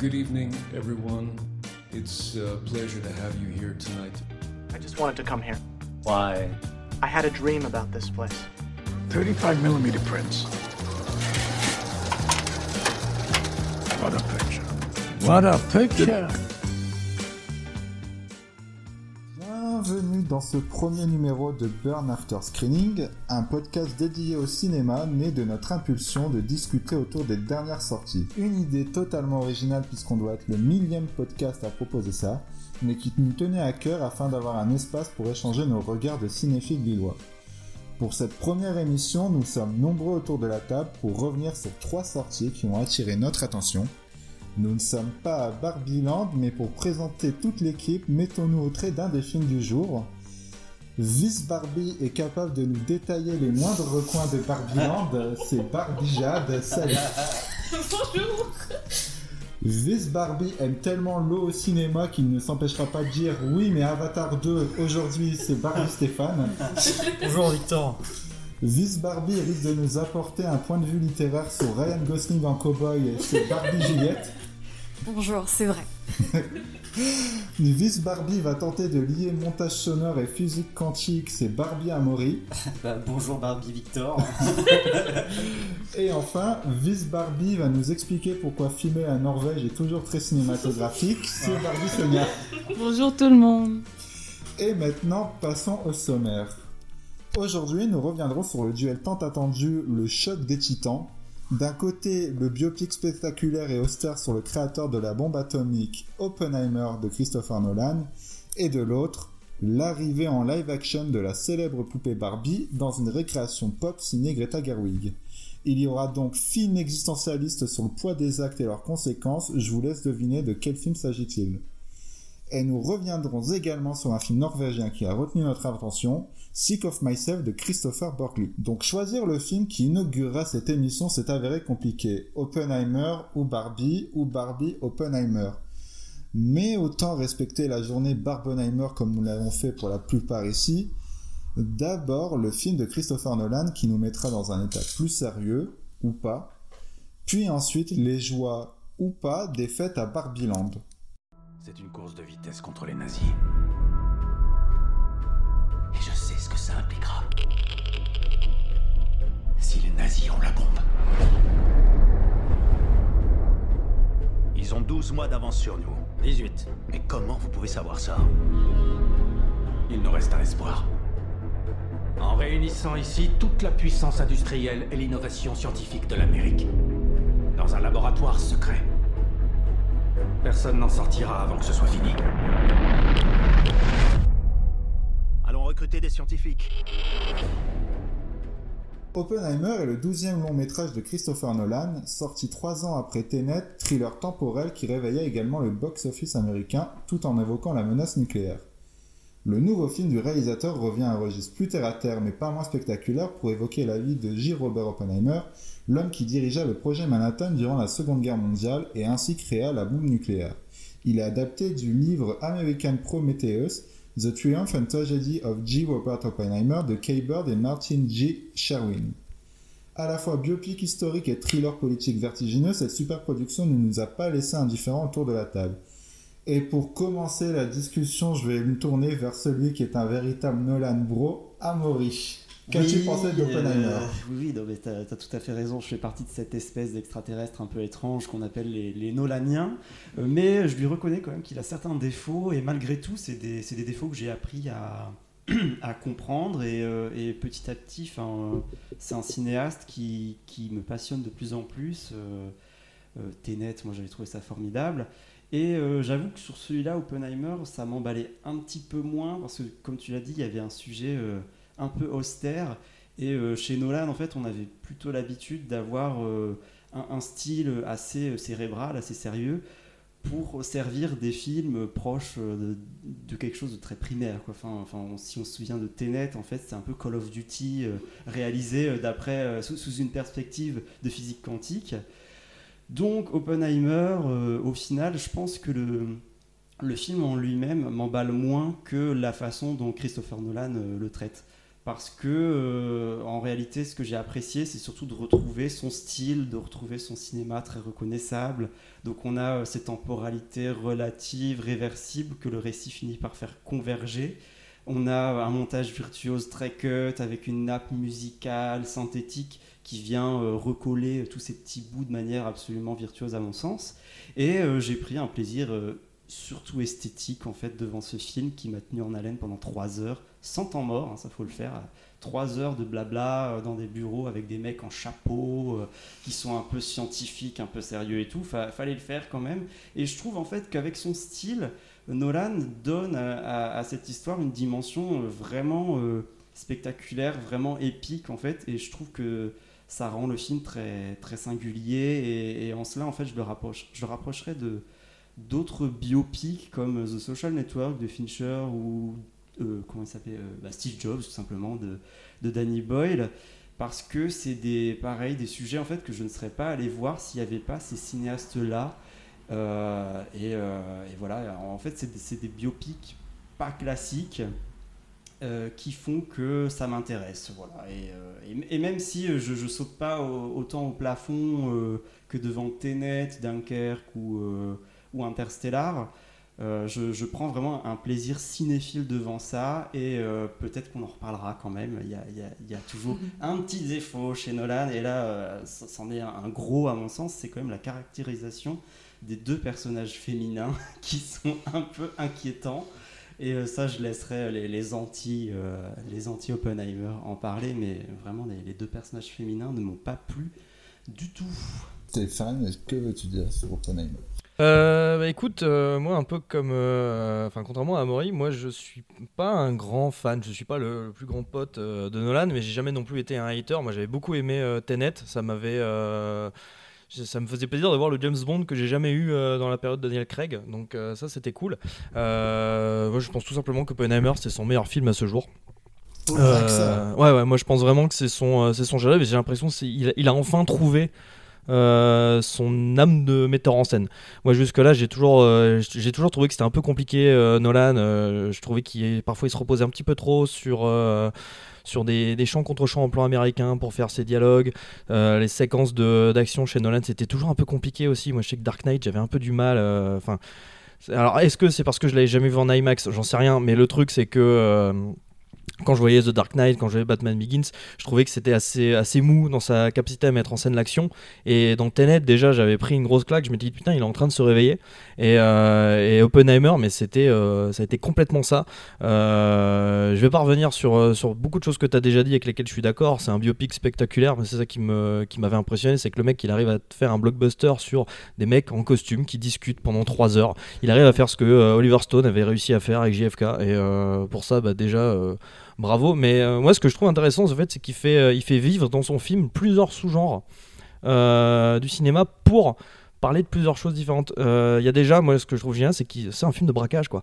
Good evening, everyone. It's a pleasure to have you here tonight. I just wanted to come here. Why? I had a dream about this place. 35 millimeter prints. What a picture. What a picture. Dans ce premier numéro de Burn After Screening, un podcast dédié au cinéma né de notre impulsion de discuter autour des dernières sorties. Une idée totalement originale puisqu'on doit être le millième podcast à proposer ça, mais qui nous tenait à cœur afin d'avoir un espace pour échanger nos regards de cinéphiles lillois. Pour cette première émission, nous sommes nombreux autour de la table pour revenir sur trois sorties qui ont attiré notre attention. Nous ne sommes pas à Barbieland, mais pour présenter toute l'équipe, mettons-nous au trait d'un des films du jour. Vice Barbie est capable de nous détailler les moindres recoins de Barbieland, c'est Barbie Jade, salut Bonjour Vice Barbie aime tellement l'eau au cinéma qu'il ne s'empêchera pas de dire oui mais Avatar 2 aujourd'hui c'est Barbie Stéphane. Bonjour Victor. Vice Barbie risque de nous apporter un point de vue littéraire sur Ryan Gosling en cowboy c'est Barbie Juliette. Bonjour, c'est vrai. Vice Barbie va tenter de lier montage sonore et physique quantique, c'est Barbie Amaury. Bah, bonjour Barbie Victor. Et enfin, Vice Barbie va nous expliquer pourquoi filmer à Norvège est toujours très cinématographique, c'est Barbie Sonia. Bonjour tout le monde. Et maintenant, passons au sommaire. Aujourd'hui, nous reviendrons sur le duel tant attendu, le choc des titans. D'un côté, le biopic spectaculaire et austère sur le créateur de la bombe atomique, Oppenheimer de Christopher Nolan, et de l'autre, l'arrivée en live action de la célèbre poupée Barbie dans une récréation pop signée Greta Gerwig. Il y aura donc film existentialiste sur le poids des actes et leurs conséquences, je vous laisse deviner de quel film s'agit-il. Et nous reviendrons également sur un film norvégien qui a retenu notre attention, Sick of Myself de Christopher Borgley. Donc choisir le film qui inaugurera cette émission s'est avéré compliqué. Oppenheimer ou Barbie ou Barbie Oppenheimer. Mais autant respecter la journée Barbenheimer comme nous l'avons fait pour la plupart ici. D'abord le film de Christopher Nolan qui nous mettra dans un état plus sérieux, ou pas. Puis ensuite les joies, ou pas, des fêtes à Barbieland. C'est une course de vitesse contre les nazis. Et je sais ce que ça impliquera. Si les nazis ont la bombe. Ils ont 12 mois d'avance sur nous. 18. Mais comment vous pouvez savoir ça? Il nous reste un espoir. En réunissant ici toute la puissance industrielle et l'innovation scientifique de l'Amérique. Dans un laboratoire secret. Personne n'en sortira avant que ce soit fini. Allons recruter des scientifiques. Oppenheimer est le douzième long métrage de Christopher Nolan, sorti trois ans après Tenet, thriller temporel qui réveilla également le box-office américain tout en évoquant la menace nucléaire. Le nouveau film du réalisateur revient à un registre plus terre-à-terre mais pas moins spectaculaire pour évoquer la vie de J. Robert Oppenheimer, l'homme qui dirigea le projet Manhattan durant la Seconde Guerre mondiale et ainsi créa la bombe nucléaire. Il est adapté du livre American Prometheus, The Triumph and Tragedy of J. Robert Oppenheimer de Kay Bird et Martin G. Sherwin. À la fois biopic historique et thriller politique vertigineux, cette superproduction ne nous a pas laissé indifférents autour de la table. Et pour commencer la discussion, je vais me tourner vers celui qui est un véritable Nolan bro, Amaury. Qu'as-tu Oui, pensé d'Oppenheimer euh, Oui, oui, t'as as tout à fait raison. Je fais partie de cette espèce d'extraterrestre un peu étrange qu'on appelle les, les Nolaniens. Euh, mais je lui reconnais quand même qu'il a certains défauts. Et malgré tout, c'est des, défauts que j'ai appris à, à comprendre. Et, euh, et petit à petit, euh, c'est un cinéaste qui, qui me passionne de plus en plus. Euh, Tenet, moi j'avais trouvé ça formidable. Et euh, j'avoue que sur celui-là, Oppenheimer, ça m'emballait un petit peu moins parce que, comme tu l'as dit, il y avait un sujet euh, un peu austère. Et euh, chez Nolan, en fait, on avait plutôt l'habitude d'avoir un, style assez cérébral, assez sérieux, pour servir des films proches de, quelque chose de très primaire. Enfin, si on se souvient de Tenet, en fait, c'est un peu Call of Duty réalisé d'après, sous une perspective de physique quantique. Donc, Oppenheimer, euh, au final, je pense que le, film en lui-même m'emballe moins que la façon dont Christopher Nolan euh, le traite. parce que euh, en réalité ce que j'ai apprécié c'est surtout de retrouver son style, de retrouver son cinéma très reconnaissable. Donc on a euh, cette temporalité relative, réversible que le récit finit par faire converger. On a un montage virtuose très cut avec une nappe musicale, synthétique qui vient euh, recoller tous ces petits bouts de manière absolument virtuose à mon sens. Et j'ai pris un plaisir surtout esthétique en fait devant ce film qui m'a tenu en haleine pendant trois heures sans temps mort, hein, ça faut le faire. Trois heures de blabla euh, dans des bureaux avec des mecs en chapeau euh, qui sont un peu scientifiques, un peu sérieux et tout. fallait le faire quand même. Et je trouve en fait qu'avec son style, Nolan donne à, cette histoire une dimension euh, vraiment spectaculaire, vraiment épique en fait. Et je trouve que ça rend le film très, très singulier. Et, en cela, en fait, je le, rapproche, je le de d'autres biopics comme The Social Network de Fincher ou euh, comment il s'appelait euh, bah, Steve Jobs tout simplement de, de Danny Boyle parce que c'est des pareil des sujets en fait que je ne serais pas allé voir s'il n'y avait pas ces cinéastes là euh, et, voilà en fait c'est des, biopics pas classiques qui font que ça m'intéresse voilà et, et, même si je, ne saute pas autant au plafond que devant Tenet, Dunkerque ou, ou Interstellar euh, je, prends vraiment un plaisir cinéphile devant ça et euh, peut-être qu'on en reparlera quand même. Il y a, toujours un petit défaut chez Nolan et là, euh, c'en est un, gros à mon sens, c'est quand même la caractérisation des deux personnages féminins qui sont un peu inquiétants. Et ça, je laisserai les, anti, les anti Oppenheimer en parler, mais vraiment les, deux personnages féminins ne m'ont pas plu du tout. Stéphane, que veux-tu dire sur Oppenheimer? Euh, bah, écoute, euh, moi un peu comme, euh, enfin contrairement à Amaury, moi je suis pas un grand fan, je suis pas le, plus grand pote de Nolan, mais j'ai jamais non plus été un hater. Moi j'avais beaucoup aimé Tenet, ça m'avait, ça me faisait plaisir de voir le James Bond que j'ai jamais eu dans la période de Daniel Craig, donc ça c'était cool. moi je pense tout simplement que Oppenheimer c'est son meilleur film à ce jour. ouais ouais, moi je pense vraiment que c'est son, c'est son et j'ai l'impression qu'il il a enfin trouvé euh, son âme de metteur en scène. Moi jusque-là j'ai toujours, euh, j'ai toujours trouvé que c'était un peu compliqué euh, Nolan. je trouvais qu'il parfois il se reposait un petit peu trop sur sur des, des chants contre chants en plan américain pour faire ses dialogues. les séquences d'action chez Nolan, c'était toujours un peu compliqué aussi. Moi, je sais que Dark Knight, j'avais un peu du mal. Enfin, alors, est-ce que c'est parce que je l'avais jamais vu en IMAX? J'en sais rien. Mais le truc, c'est que quand je voyais The Dark Knight, quand je voyais Batman Begins, je trouvais que c'était assez, assez mou dans sa capacité à mettre en scène l'action. Et dans Tenet, déjà, j'avais pris une grosse claque. Je me dis, putain, il est en train de se réveiller. Et, euh, et Oppenheimer, mais c'était, euh, ça a été complètement ça. Euh, je vais pas revenir sur, euh, sur beaucoup de choses que tu as déjà dit avec lesquelles je suis d'accord. C'est un biopic spectaculaire, mais c'est ça qui, me, qui m'avait impressionné. C'est que le mec, il arrive à faire un blockbuster sur des mecs en costume qui discutent pendant 3 heures. Il arrive à faire ce que Oliver Stone avait réussi à faire avec JFK. Et pour ça, bah, déjà bravo. Mais euh, moi, ce que je trouve intéressant, en fait, c'est qu'il fait, euh, fait vivre dans son film plusieurs sous-genres euh, du cinéma pour parler de plusieurs choses différentes. Il y a déjà, moi, ce que je trouve génial, c'est que c'est un film de braquage, quoi.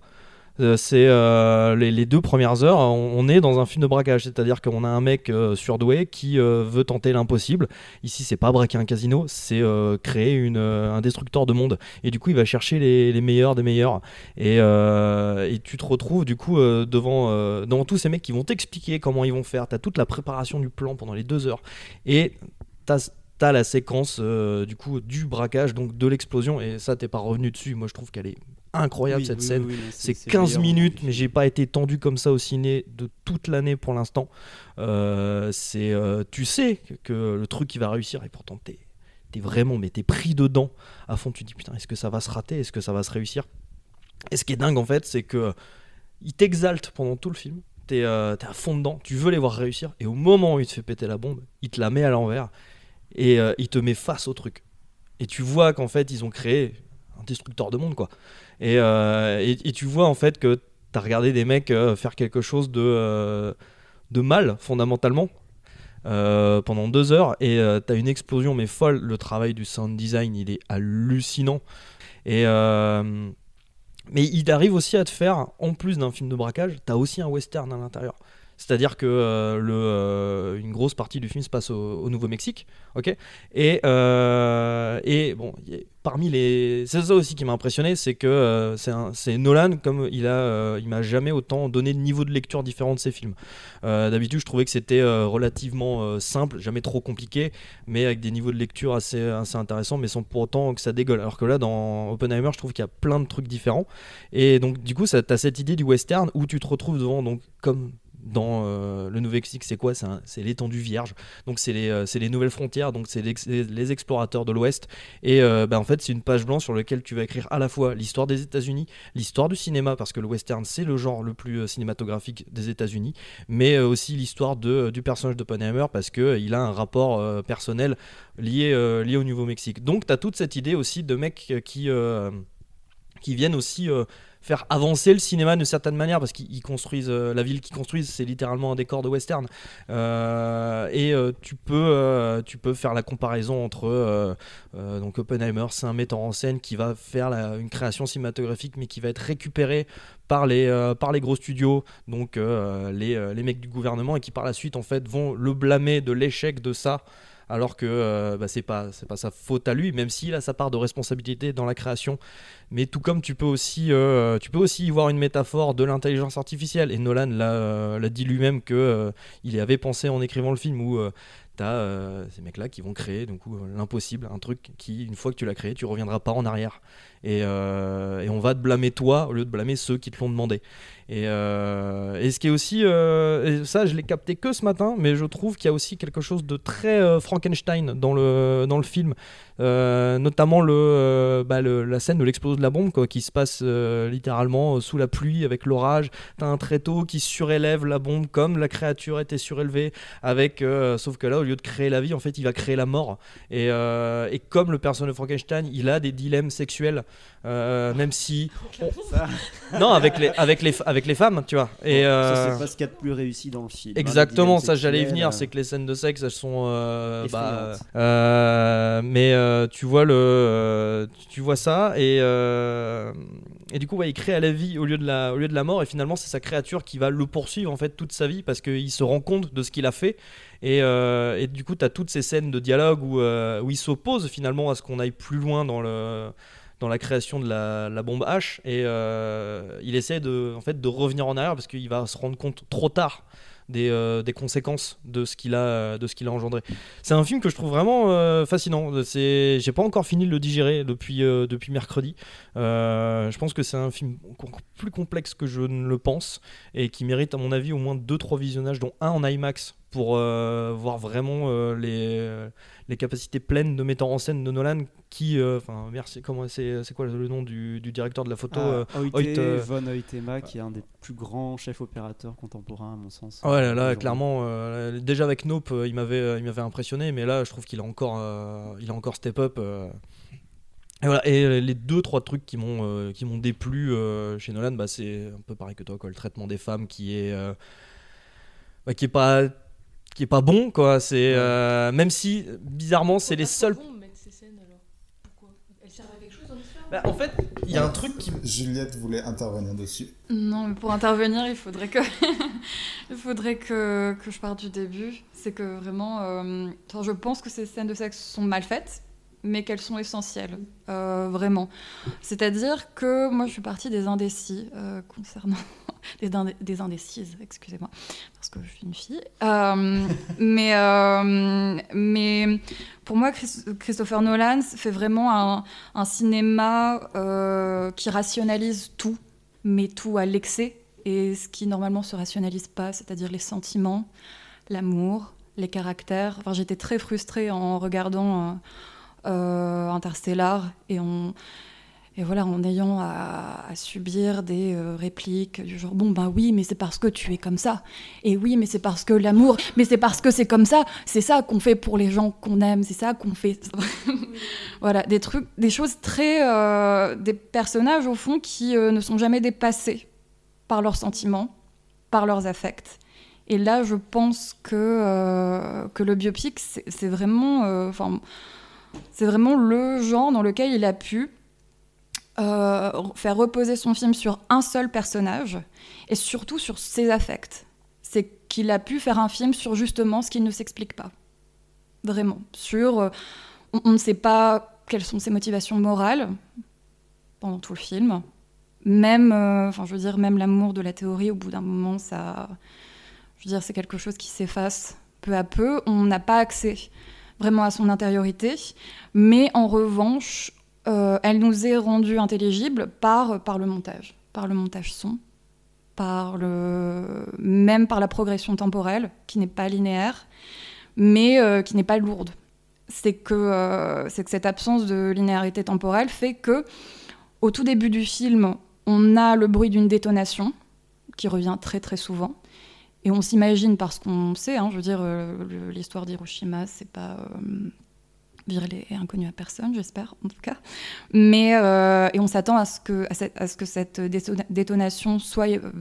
Euh, c'est euh, les, deux premières heures, on, est dans un film de braquage, c'est-à-dire qu'on a un mec euh, surdoué qui veut tenter l'impossible. Ici, c'est pas braquer un casino, c'est créer un destructeur de monde. Et du coup, il va chercher les, meilleurs des meilleurs. Et, et, tu te retrouves du coup devant, devant tous ces mecs qui vont t'expliquer comment ils vont faire. T'as toute la préparation du plan pendant les deux heures. Et t'as t'as la séquence du coup du braquage donc de l'explosion et ça t'es pas revenu dessus moi je trouve qu'elle est incroyable cette scène. c'est 15 minutes, mais j'ai pas été tendu comme ça au ciné de toute l'année pour l'instant. Euh, c'est, euh, tu sais que le truc qui va réussir et pourtant t'es es vraiment, mais t'es pris dedans à fond. Tu te dis putain, est-ce que ça va se rater, est-ce que ça va se réussir? Et ce qui est dingue en fait, c'est que il t'exalte pendant tout le film. T'es euh, à fond dedans, tu veux les voir réussir, et au moment où il te fait péter la bombe, il te la met à l'envers et il te met face au truc. Et tu vois qu'en fait, ils ont créé un destructeur de monde, quoi. Euh, et, et, tu vois en fait que tu as regardé des mecs euh, faire quelque chose de, euh, mal fondamentalement pendant deux heures et tu as une explosion mais folle. Le travail du sound design il est hallucinant. Et, mais il arrive aussi à te faire, en plus d'un film de braquage, tu as aussi un western à l'intérieur. C'est-à-dire que euh, le, euh, une grosse partie du film se passe au, au Nouveau-Mexique, ok? Et, euh, et bon, parmi les, c'est ça aussi qui m'a impressionné, c'est que c'est Nolan comme il a, il m'a jamais autant donné de niveau de lecture différent de ses films. D'habitude, je trouvais que c'était relativement simple, jamais trop compliqué, mais avec des niveaux de lecture assez, assez intéressants, mais sans pour autant que ça dégueule. Alors que là, dans Oppenheimer, je trouve qu'il y a plein de trucs différents. Et donc, du coup, tu as cette idée du western où tu te retrouves devant, donc, comme dans euh, le Nouveau-Mexique, c'est quoi? C'est l'étendue vierge. Donc, c'est les, euh, nouvelles frontières, donc c'est les, explorateurs de l'Ouest. Et euh, bah, en fait, c'est une page blanche sur laquelle tu vas écrire à la fois l'histoire des États-Unis, l'histoire du cinéma, parce que le western, c'est le genre le plus cinématographique des États-Unis, mais aussi l'histoire de, du personnage d'Oppenheimer, parce qu'il a un rapport personnel lié, lié au Nouveau-Mexique. Donc, tu as toute cette idée aussi de euh, qui, qui viennent aussi euh, faire avancer le cinéma d'une certaine manière parce qu'ils ils construisent euh, la ville qu'ils construisent c'est littéralement un décor de western. Euh, et tu peux tu peux faire la comparaison entre donc Oppenheimer c'est un metteur en scène qui va faire une création cinématographique mais qui va être récupéré par les par les gros studios donc les, les mecs du gouvernement et qui par la suite en fait vont le blâmer de l'échec de ça alors que euh, bah, c'est pas c'est pas sa faute à lui même s'il a sa part de responsabilité dans la création mais tout comme tu peux aussi euh, tu peux aussi y voir une métaphore de l'intelligence artificielle et Nolan l'a euh, dit lui-même que euh, il y avait pensé en écrivant le film où T'as euh, ces mecs-là qui vont créer du l'impossible, un truc qui, une fois que tu l'as créé, tu reviendras pas en arrière. Et, euh, et on va te blâmer toi au lieu de blâmer ceux qui te l'ont demandé. Et, euh, ce qui est aussi, euh, ça je l'ai capté que ce matin, mais je trouve qu'il y a aussi quelque chose de très Frankenstein dans le, dans le film. Notamment bah, le- la scène de l'explosion de la bombe quoi, qui se passe littéralement sous la pluie avec l'orage. T'as un tréteau qui surélève la bombe comme la créature était surélevée, avec, sauf que là au lieu de créer la vie, en fait il va créer la mort. Et, et comme le personnage de Frankenstein, il a des dilemmes sexuels, euh, même si non avec les avec les avec les femmes, tu vois. Et Ça, euh, c'est pas ce qu'il y a de plus réussi dans le film. hein, Exactement, ça j'allais y venir, sexuels, c'est que les scènes de sexe elles sont euh, bah, euh, mais euh, tu vois le euh, tu vois ça et euh, et du coup ouais, il crée à la vie au lieu de la au lieu de la mort et finalement c'est sa créature qui va le poursuivre en fait toute sa vie parce qu'il se rend compte de ce qu'il a fait et, euh, et du coup tu as toutes ces scènes de dialogue où, euh, où il s'oppose finalement à ce qu'on aille plus loin dans le dans la création de la, bombe H et euh, il essaie de en fait de revenir en arrière parce qu'il va se rendre compte trop tard des, euh, des conséquences de ce qu'il a de a engendré. C'est un film que je trouve vraiment euh, fascinant. C'est j'ai pas encore fini de le digérer depuis depuis mercredi. Je pense que c'est un film encore plus complexe que je ne le pense et qui mérite à mon avis au moins deux trois visionnages dont un en IMAX pour voir vraiment les les capacités pleines de metteur en scène de Nolan qui euh, enfin merci comment c'est c'est quoi le nom du, du directeur de la photo euh, Ah, Hoyt, euh, von Hoytema, qui est un des plus grands chefs opérateurs contemporains, à mon sens. Ouais, là, clairement, euh, déjà avec Nope, euh, il m'avait, euh, il m'avait impressionné, mais là, je trouve qu'il a encore, euh, il a encore step up. euh. Et voilà. Et euh, les deux, trois trucs qui m'ont, euh, qui m'ont déplu euh, chez Nolan, bah, c'est un peu pareil que toi, quoi. Le traitement des femmes qui est, euh, bah, qui est pas, qui est pas bon, quoi. C'est euh, même si bizarrement, c'est les seuls. Bon, mettre ces scènes alors Pourquoi Elles servent à quelque chose dans l'histoire Bah, en fait, il y a un truc qui. Juliette voulait intervenir dessus. Non, mais pour intervenir, il faudrait que, il faudrait que, que je parte du début. C'est que vraiment, euh, enfin, je pense que ces scènes de sexe sont mal faites, mais qu'elles sont essentielles, euh, vraiment. C'est-à-dire que moi, je suis partie des indécis euh, concernant des, indé- des indécises, excusez-moi, parce que je suis une fille. Euh, mais, euh, mais pour moi, Chris- Christopher Nolan fait vraiment un, cinéma euh, qui rationalise tout mais tout à l'excès et ce qui normalement se rationalise pas, c'est-à-dire les sentiments, l'amour, les caractères. Enfin, j'étais très frustrée en regardant Interstellar et en et voilà en ayant à, subir des euh, répliques du genre bon bah oui mais c'est parce que tu es comme ça. Et oui mais c'est parce que l'amour mais c'est parce que c'est comme ça. C'est ça qu'on fait pour les gens qu'on aime. C'est ça qu'on fait. Voilà des trucs des choses très euh, des personnages au fond qui euh, ne sont jamais dépassés par leurs sentiments par leurs affects. Et là je pense que que le biopic c'est vraiment enfin c'est vraiment le genre dans lequel il a pu euh, faire reposer son film sur un seul personnage et surtout sur ses affects. C'est qu'il a pu faire un film sur justement ce qui ne s'explique pas. Vraiment. Sur. euh, on, ne sait pas quelles sont ses motivations morales pendant tout le film. Même, euh, je veux dire, même l'amour de la théorie, au bout d'un moment, ça. Je veux dire, c'est quelque chose qui s'efface peu à peu. On n'a pas accès vraiment à son intériorité. Mais en revanche, euh, elle nous est rendue intelligible par, par le montage, par le montage son, par le, même par la progression temporelle, qui n'est pas linéaire, mais euh, qui n'est pas lourde. C'est que, euh, que cette absence de linéarité temporelle fait que, au tout début du film, on a le bruit d'une détonation, qui revient très très souvent. Et on s'imagine, parce qu'on sait, hein, je veux dire, l'histoire d'Hiroshima, c'est pas viril et inconnu à personne, j'espère, en tout cas. Mais, euh, et on s'attend à, ce que- à, cette- ce que cette détona- détonation soit, euh,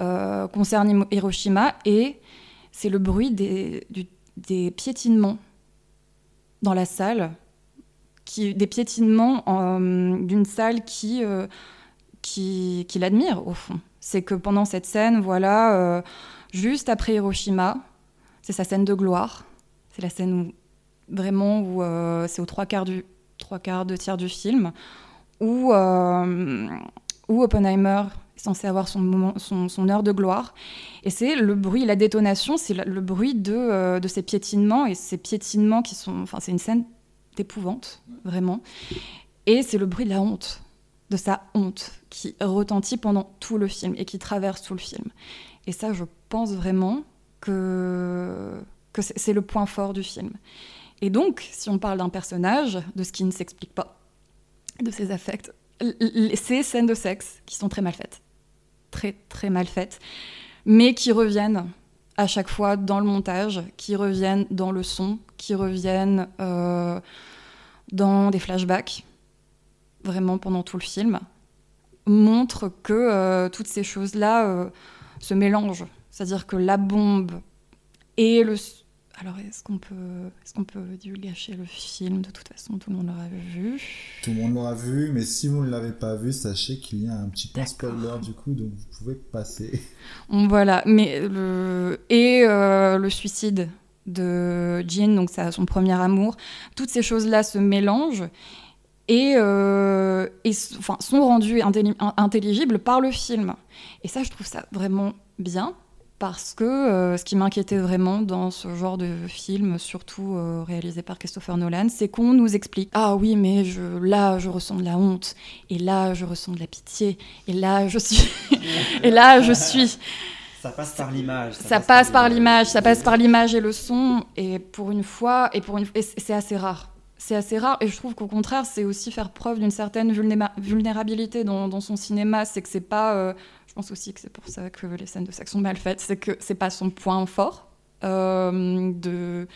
euh, concerne Hiroshima, et c'est le bruit des, des piétinements dans la salle, qui, des piétinements euh, d'une salle qui, qui, l'admire, au fond. C'est que pendant cette scène, voilà, juste après Hiroshima, c'est sa scène de gloire. C'est la scène où, vraiment où euh, c'est aux trois quarts, du, trois quarts, deux tiers du film, où, euh, où Oppenheimer est censé avoir son, moment, son, heure de gloire. Et c'est le bruit, la détonation, c'est le, bruit de, euh, de ces piétinements, et ces piétinements qui sont... Enfin, c'est une scène d'épouvante, vraiment. Et c'est le bruit de la honte, de sa honte, qui retentit pendant tout le film et qui traverse tout le film. Et ça, je pense vraiment que, que c'est le point fort du film. Et donc, si on parle d'un personnage, de ce qui ne s'explique pas, de ses affects, ces scènes de sexe qui sont très mal faites, très très mal faites, mais qui reviennent à chaque fois dans le montage, qui reviennent dans le son, qui reviennent euh, dans des flashbacks, vraiment pendant tout le film, montrent que euh, toutes ces choses-là euh, se mélangent. C'est-à-dire que la bombe et le... Alors, est-ce qu'on peut, est qu'on peut divulgacher le film De toute façon, tout le monde l'aura vu. Tout le monde l'aura vu, mais si vous ne l'avez pas vu, sachez qu'il y a un petit point spoiler du coup, donc vous pouvez passer. Voilà, mais le... Et euh, le suicide de Jean, donc ça, son premier amour, toutes ces choses-là se mélangent et, euh, et enfin, sont rendues intelli- in- intelligibles par le film. Et ça, je trouve ça vraiment bien, parce que euh, ce qui m'inquiétait vraiment dans ce genre de film, surtout euh, réalisé par Christopher Nolan, c'est qu'on nous explique Ah oui, mais je, là, je ressens de la honte, et là, je ressens de la pitié, et là, je suis. et là, je suis. Ça passe par l'image. Ça passe par l'image, ça passe par l'image et le son, et pour une fois, et pour une, c'est assez rare. C'est assez rare, et je trouve qu'au contraire, c'est aussi faire preuve d'une certaine vulnérabilité dans, dans son cinéma. C'est que c'est pas, euh, pense aussi que c'est pour ça que les scènes de sexe sont mal faites, c'est que c'est pas son point fort euh, de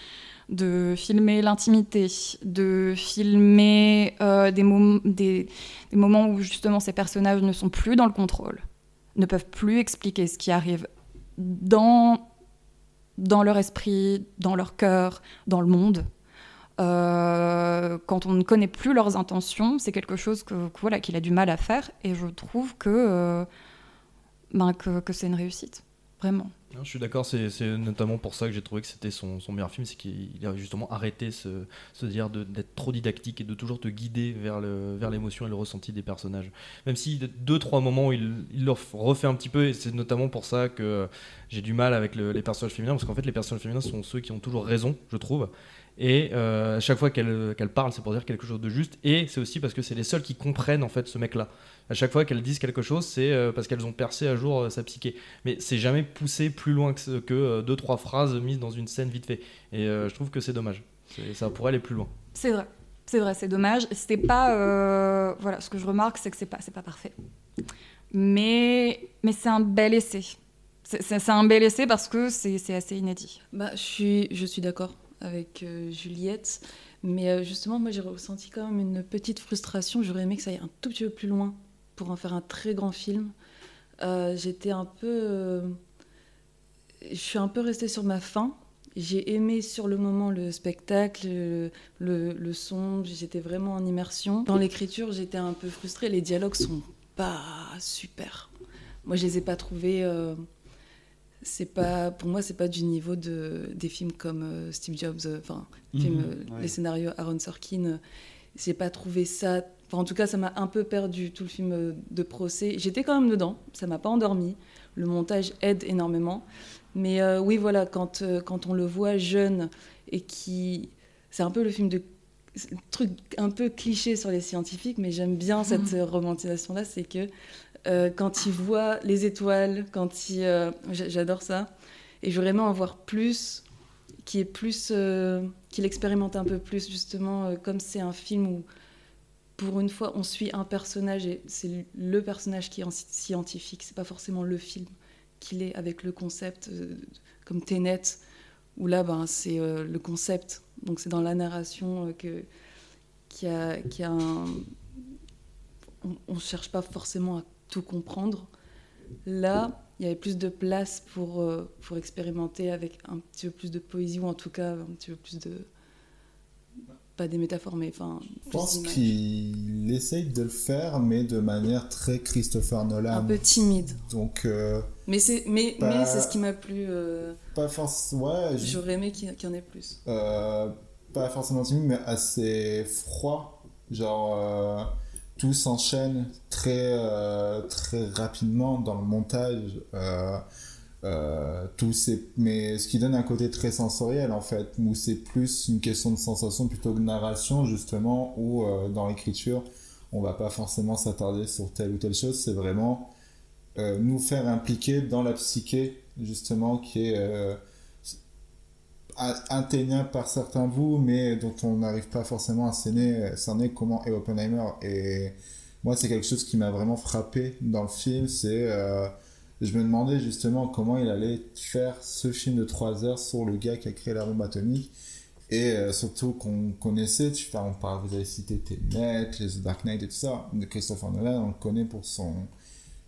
de filmer l'intimité, de filmer euh, des, mom- des, moments où justement ces personnages ne sont plus dans le contrôle, ne peuvent plus expliquer ce qui arrive dans, dans leur esprit, dans leur cœur, dans le monde. Euh, quand on ne connaît plus leurs intentions, c'est quelque chose voilà qu'il a du mal à faire, et je trouve que, ben, que, c'est une réussite, vraiment. Je suis d'accord, c'est notamment pour ça que j'ai trouvé que c'était son, meilleur film, c'est qu'il a justement arrêté ce, dire d'être trop didactique et de toujours te guider vers le- l'émotion et le ressenti des personnages. Même si de- deux trois moments il, il leur refait un petit peu, et c'est notamment pour ça que j'ai du mal avec le- les personnages féminins, parce qu'en fait les personnages féminins sont ceux qui ont toujours raison, je trouve. Et euh, à chaque fois qu'elles qu'elles parlent, c'est pour dire quelque chose de juste, et c'est aussi parce que c'est les seuls qui comprennent en fait ce mec-là. À chaque fois qu'elles disent quelque chose, c'est euh, parce qu'elles ont percé à jour euh, sa psyché mais c'est jamais poussé plus loin que, euh, deux trois phrases mises dans une scène vite fait et euh, je trouve que c'est dommage ça pourrait aller plus loin C'est vrai, c'est vrai, c'est dommage. C'est pas, euh, voilà, ce que je remarque, c'est que c'est pas, c'est pas parfait. Mais, mais c'est un bel essai. C'est- un bel essai parce que c'est c'est assez inédit. Bah, je suis, je suis d'accord avec euh, Juliette, mais euh, justement, moi j'ai ressenti quand même une petite frustration. J'aurais aimé que ça aille un tout petit peu plus loin pour en faire un très grand film. Euh, J'étais un peu. je suis un peu restée sur ma faim. J'ai aimé sur le moment le spectacle, le, le, son, j'étais vraiment en immersion. Dans l'écriture, j'étais un peu frustrée. Les dialogues sont pas super. Moi, je les ai pas trouvés. C'est pas pour moi c'est pas du niveau de des films comme euh, Steve Jobs euh, enfin film, Mhm, euh, ouais. les scénarios Aaron Sorkin euh, j'ai pas trouvé ça enfin, en tout cas ça m'a un peu perdu tout le film de procès. J'étais quand même dedans ça m'a pas endormi. Le montage aide énormément. Mais oui voilà quand quand on le voit jeune et qui c'est un peu le film de truc un peu cliché sur les scientifiques mais j'aime bien cette euh, romantisation là c'est que euh, quand il voit les étoiles, quand il, euh, j'a- j'adore ça, et je voudrais vraiment en voir plus, qui est plus, euh, qu'il expérimente un peu plus justement, euh, comme c'est un film où pour une fois on suit un personnage et c'est le personnage qui est en sci- scientifique, c'est pas forcément le film qu'il est avec le concept, comme Tenet, où là ben c'est le concept, donc c'est dans la narration que qui a, qui a un, on ne cherche pas forcément à tout comprendre. Là, il y avait plus de place pour, euh, pour expérimenter avec un petit peu plus de poésie, ou en tout cas un petit peu plus de. Pas des métaphores, mais enfin. Je pense qu'il essaye de le faire, mais de manière très Christopher Nolan. Un peu timide. Donc, euh, Mais c'est mais, Pas- mais c'est ce qui m'a plu. euh, pas forcément. Ouais, J'aurais aimé qu'il y en ait plus. euh, pas forcément timide, mais assez froid. Genre, tout s'enchaîne très, euh, très rapidement dans le montage. Euh, euh, tout mais ce qui donne un côté très sensoriel en fait où c'est plus une question de sensation plutôt que de narration justement où dans l'écriture on va pas forcément s'attarder sur telle ou telle chose c'est vraiment nous faire impliquer dans la psyché justement qui est atteignable par certains bouts mais dont on n'arrive pas forcément à cerner, cerner comment est Oppenheimer et moi c'est quelque chose qui m'a vraiment frappé dans le film c'est euh, je me demandais justement comment il allait faire ce film de 3 heures sur le gars qui a créé la bombe atomique. Et euh, surtout qu'on connaissait, tu, enfin, on parle, vous avez cité Tenet, les Dark Knight et tout ça. De Christopher Nolan, on le connaît pour son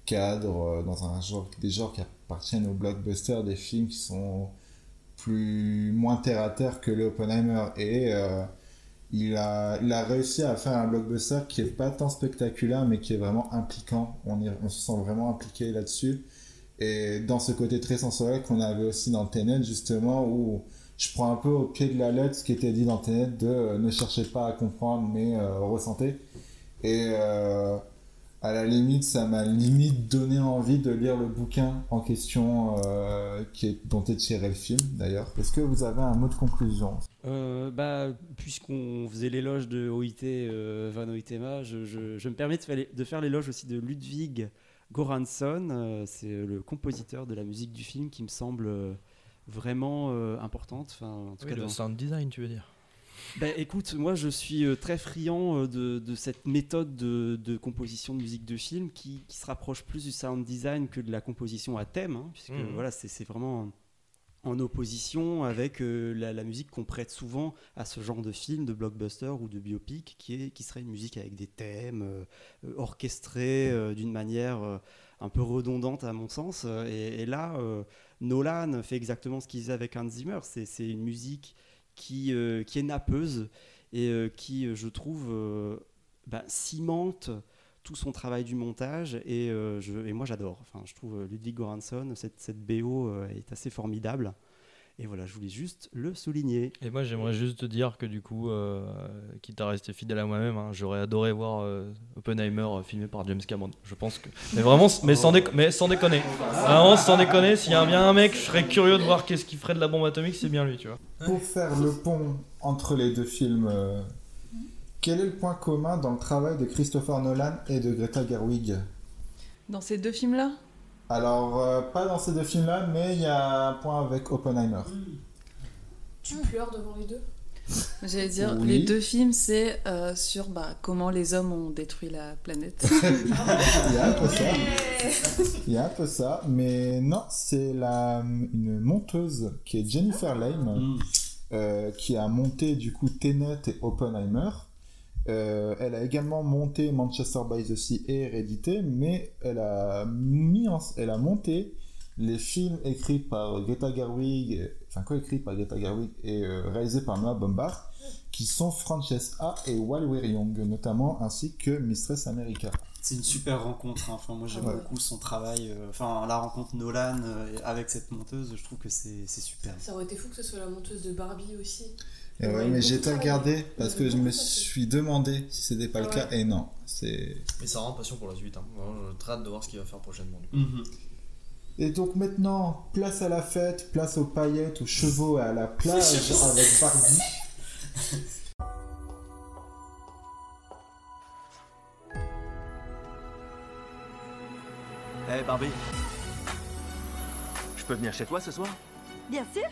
cadre euh, dans un genre, des genres qui appartiennent au blockbuster, des films qui sont plus moins terre à terre que le Oppenheimer. Et euh, il, a, il a réussi à faire un blockbuster qui est pas tant spectaculaire, mais qui est vraiment impliquant. On, y- on se sent vraiment impliqué là-dessus. Et dans ce côté très sensoriel qu'on avait aussi dans Tenet, justement, où je prends un peu au pied de la lettre ce qui était dit dans Tenet de euh, ne cherchez pas à comprendre, mais euh, ressentez. Et euh, à la limite, ça m'a limite donné envie de lire le bouquin en question euh, qui est, dont est tiré le film, d'ailleurs. Est-ce que vous avez un mot de conclusion? Euh, bah, puisqu'on faisait l'éloge de OIT euh, Van Hoytema, je, je- je me permets de faire l'é- de faire l'éloge aussi de Ludwig Goransson. euh, c'est le compositeur de la musique du film qui me semble vraiment euh, importante. Enfin, en tout Oui, cas, le dans- sound design, tu veux dire? Bah, écoute, moi je suis euh, très friand euh, de, de cette méthode de, de composition de musique de film qui, qui se rapproche plus du sound design que de la composition à thème, hein, puisque Mhm. voilà, c'est vraiment en opposition avec euh, la, la musique qu'on prête souvent à ce genre de film, de blockbuster ou de biopic, qui, est, qui serait une musique avec des thèmes euh, orchestrés euh, d'une manière un peu redondante à mon sens. Et, et là, Nolan fait exactement ce qu'il faisait avec Hans Zimmer. C'est une musique qui, euh, qui est nappeuse et euh, qui, euh, je trouve, bah, cimente tout son travail du montage et, je, et moi j'adore. Enfin, je trouve Ludwig Göransson, cette, cette BO est assez formidable. Et voilà, je voulais juste le souligner. Et moi, j'aimerais juste te dire que du coup, euh, quitte à rester fidèle à moi-même, hein, j'aurais adoré voir euh, Oppenheimer euh, filmé par James Cameron. Je pense que. Mais vraiment, mais sans, déco- mais sans déconner. Vraiment, sans déconner, s'il y a bien un mec, je serais curieux de voir qu'est-ce qu'il ferait de la bombe atomique, c'est bien lui, tu vois. Pour faire le pont entre les deux films, euh, quel est le point commun dans le travail de Christopher Nolan et de Greta Gerwig? Dans ces deux films-là? Alors, euh, pas dans ces deux films-là, mais il y a un point avec Oppenheimer. Tu pleures devant les deux? J'allais dire, Oui. les deux films, c'est euh, sur bah, comment les hommes ont détruit la planète. Il y a un peu ça. Il y a un peu ça, mais non, c'est la, une monteuse qui est Jennifer Lame, euh, qui a monté du coup Tenet et Oppenheimer. Euh, elle a également monté Manchester by the Sea et Hérédité, mais elle a mis en- elle a monté les films écrits par Greta Gerwig, enfin coécrit par Greta Gerwig et euh, réalisé par Noah Baumbach, qui sont Frances A et Wal Young notamment, ainsi que Mistress America. C'est une super rencontre. hein. Enfin, moi, j'aime Ouais. beaucoup son travail. euh, Enfin, la rencontre Nolan euh, avec cette monteuse, je trouve que c'est c'est super. Ça aurait été fou que ce soit la monteuse de Barbie aussi. Et ouais, Ouais, mais travaillé. regardé parce que je me suis demandé si c'était pas le Ouais. cas, et non, c'est... Mais ça rend passion pour la suite. Hein. Très hâte de voir ce qu'il va faire prochainement. du coup. Mhm. Et donc maintenant, place à la fête, place aux paillettes, aux chevaux et à la plage avec Barbie. Eh Barbie Je peux venir chez toi ce soir? Bien sûr.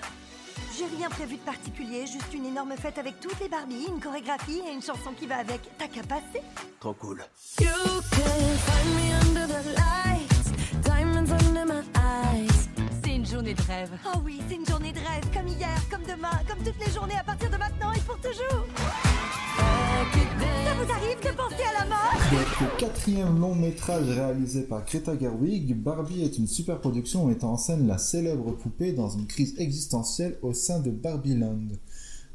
J'ai rien prévu de particulier, juste une énorme fête avec toutes les Barbies, une chorégraphie et une chanson qui va avec. T'as qu'à passer. Trop cool. You can find me under the lights, diamonds under my eyes. C'est une journée de rêve. Oh oui, c'est une journée de rêve, comme hier, comme demain, comme toutes les journées à partir de maintenant et pour toujours. Ça vous arrive de penser à la mort Donc, le quatrième long métrage réalisé par Greta Gerwig, Barbie est une super production mettant en scène la célèbre poupée dans une crise existentielle au sein de Barbieland.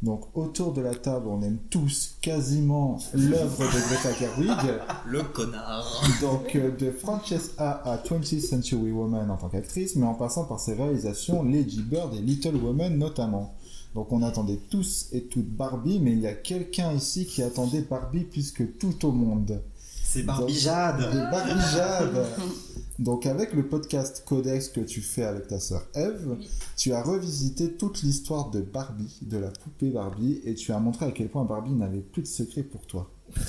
Donc autour de la table, on aime tous quasiment l'œuvre de Greta Gerwig. Le connard. Donc euh, de Francesca à 20th Century Woman en tant qu'actrice, mais en passant par ses réalisations Lady Bird et Little Woman notamment. Donc on attendait tous et toutes Barbie, mais il y a quelqu'un ici qui attendait Barbie plus que tout au monde. C'est Barbie Donc, Jade. De Barbie Jade. Donc avec le podcast Codex que tu fais avec ta sœur Eve, tu as revisité toute l'histoire de Barbie, de la poupée Barbie, et tu as montré à quel point Barbie n'avait plus de secret pour toi.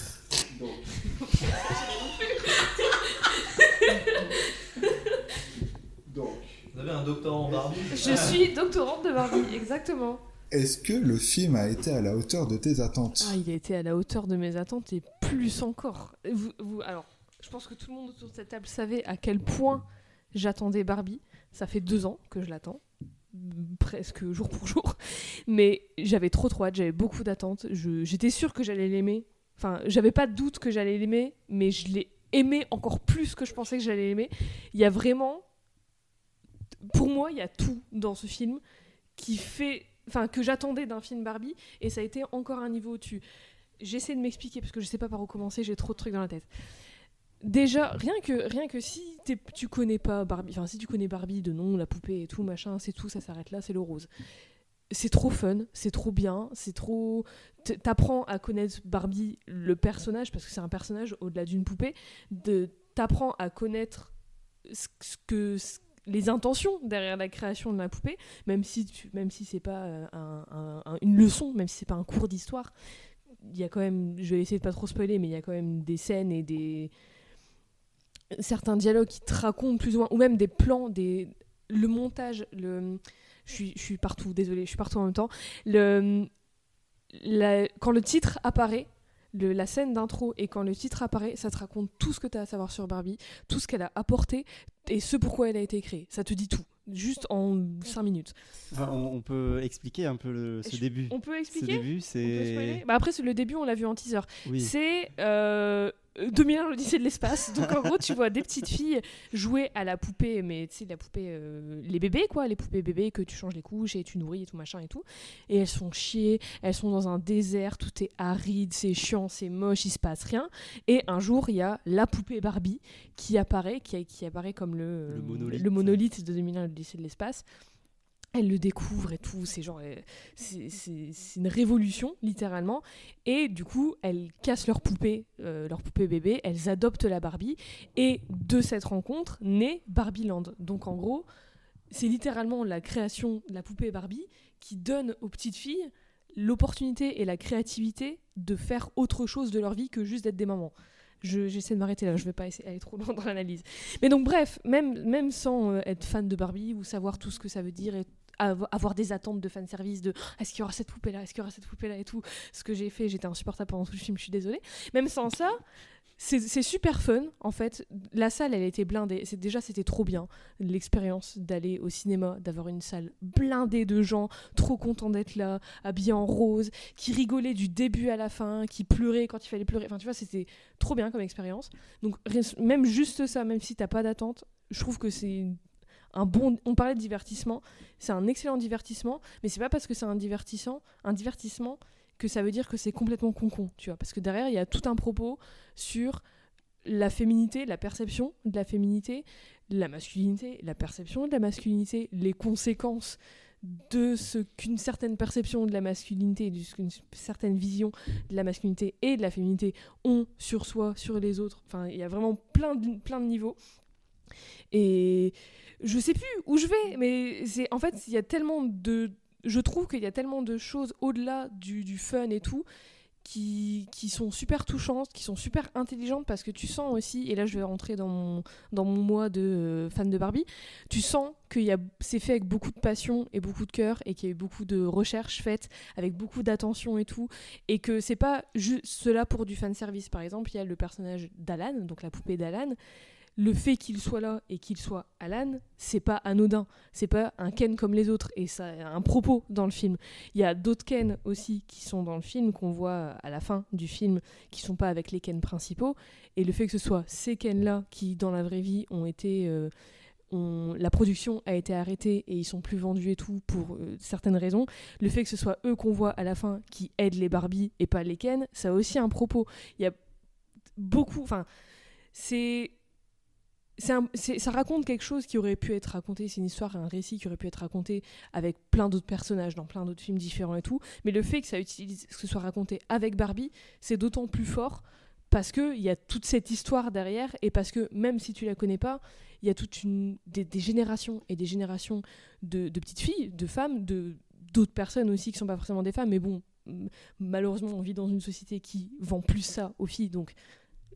Vous avez un doctorant en Barbie Je suis doctorante de Barbie, exactement. Est-ce que le film a été à la hauteur de tes attentes? Ah, il a été à la hauteur de mes attentes et plus encore. Vous, alors, je pense que tout le monde autour de cette table savait à quel point j'attendais Barbie. Ça fait deux ans que je l'attends, presque jour pour jour. Mais j'avais trop trop hâte, j'avais beaucoup d'attentes. J'étais sûre que j'allais l'aimer. Enfin, j'avais pas de doute que j'allais l'aimer, mais je l'ai aimé encore plus que je pensais que j'allais l'aimer. Il y a vraiment, pour moi, il y a tout dans ce film qui fait, enfin, que j'attendais d'un film Barbie, et ça a été encore un niveau au-dessus. J'essaie de m'expliquer parce que je sais pas par où commencer, j'ai trop de trucs dans la tête. Déjà, rien que, rien que si tu connais pas Barbie, enfin si tu connais Barbie de nom, la poupée et tout, machin, c'est tout, ça s'arrête là, c'est le rose. C'est trop fun, c'est trop bien, c'est trop. T'apprends à connaître Barbie, le personnage, parce que c'est un personnage au-delà d'une poupée. De... T'apprends à connaître ce que les intentions derrière la création de la poupée, même si tu, même si c'est pas euh, un- un- un- une leçon, même si c'est pas un cours d'histoire. Il y a quand même, je vais essayer de pas trop spoiler, mais il y a quand même des scènes et des certains dialogues qui te racontent plus ou moins, ou même des plans, des le montage, le je suis, partout, désolé, je suis partout en même temps. Le, quand le titre apparaît, le- la scène d'intro et quand le titre apparaît, ça te raconte tout ce que tu as à savoir sur Barbie, tout ce qu'elle a apporté et ce pourquoi elle a été créée. Ça te dit tout, juste en 5 minutes. Enfin, on, on peut expliquer un peu le- ce Je- début. On peut expliquer? Ce début, c'est. bah Après, le début, on l'a vu en teaser. Oui. C'est euh, 2001, l'Odyssée de l'espace. Donc, en gros, tu vois des petites filles jouer à la poupée, mais tu sais, la poupée, euh, les bébés, quoi, les poupées bébés que tu changes les couches et tu nourris et tout machin et tout. Et elles sont chiées, elles sont dans un désert, tout est aride, c'est chiant, c'est moche, il se passe rien. Et un jour, il y a la poupée Barbie qui apparaît, qui, qui apparaît comme le, Le monolithe. le monolithe de 2001, l'Odyssée de l'espace. Elle le découvre et tout, c'est genre, euh, c'est une révolution littéralement. Et du coup, elles cassent leur poupée, euh, leur poupée bébé, elles adoptent la Barbie. Et de cette rencontre naît Barbieland. Donc en gros, c'est littéralement la création de la poupée Barbie qui donne aux petites filles l'opportunité et la créativité de faire autre chose de leur vie que juste d'être des mamans. Je- J'essaie de m'arrêter là, je vais pas essayer aller trop loin dans l'analyse. Mais donc bref, même, même sans euh, être fan de Barbie ou savoir tout ce que ça veut dire et av- avoir des attentes de fanservice de est-ce qu'il y aura cette poupée là, est-ce qu'il y aura cette poupée là et tout, ce que j'ai fait, j'étais insupportable pendant tout le film, je suis désolée. Même sans ça, c'est super fun en fait. La salle, elle était blindée. Déjà c'était trop bien l'expérience d'aller au cinéma, d'avoir une salle blindée de gens, trop contents d'être là, habillés en rose, qui rigolaient du début à la fin, qui pleuraient quand il fallait pleurer. Enfin, tu vois, c'était trop bien comme expérience. Donc même juste ça, même si t'as pas d'attente, je trouve que c'est un bon. On parlait de divertissement, c'est un excellent divertissement, mais c'est pas parce que c'est un divertissant, un divertissement que ça veut dire que c'est complètement con-con, tu vois. Parce que derrière, il y a tout un propos sur la féminité, la perception de la féminité, la masculinité, la perception de la masculinité, les conséquences de ce qu'une certaine perception de la masculinité, d'une certaine vision de la masculinité et de la féminité ont sur soi, sur les autres. Enfin, il y a vraiment plein de, plein de niveaux. Et je sais plus où je vais, mais c'est en fait, il y a tellement de. Je trouve qu'il y a tellement de choses au-delà du, fun et tout qui, qui sont super touchantes, qui sont super intelligentes parce que tu sens aussi, et là je vais rentrer dans mon, dans mon mois de euh, fan de Barbie, tu sens que c'est fait avec beaucoup de passion et beaucoup de cœur et qu'il y a eu beaucoup de recherches faites avec beaucoup d'attention et tout, et que c'est pas juste cela pour du fan service. Par exemple, il y a le personnage d'Alan, donc la poupée d'Alan le fait qu'il soit là et qu'il soit Alan, c'est pas anodin. C'est pas un Ken comme les autres et ça a un propos dans le film. Il y a d'autres Ken aussi qui sont dans le film qu'on voit à la fin du film qui sont pas avec les Ken principaux et le fait que ce soit ces Ken là qui dans la vraie vie ont été euh, la production a été arrêtée et ils sont plus vendus et tout pour euh, certaines raisons. Le fait que ce soit eux qu'on voit à la fin qui aident les Barbie et pas les Ken, ça a aussi un propos. Il y a beaucoup, enfin, c'est ça raconte quelque chose qui aurait pu être raconté, c'est une histoire, un récit qui aurait pu être raconté avec plein d'autres personnages dans plein d'autres films différents et tout. Mais le fait que ça utilise, que ce soit raconté avec Barbie, c'est d'autant plus fort parce qu'il y a toute cette histoire derrière et parce que même si tu la connais pas, il y a toute des, générations et des générations de, petites filles, de femmes, d'autres personnes aussi qui sont pas forcément des femmes, mais bon, malheureusement on vit dans une société qui vend plus ça aux filles, donc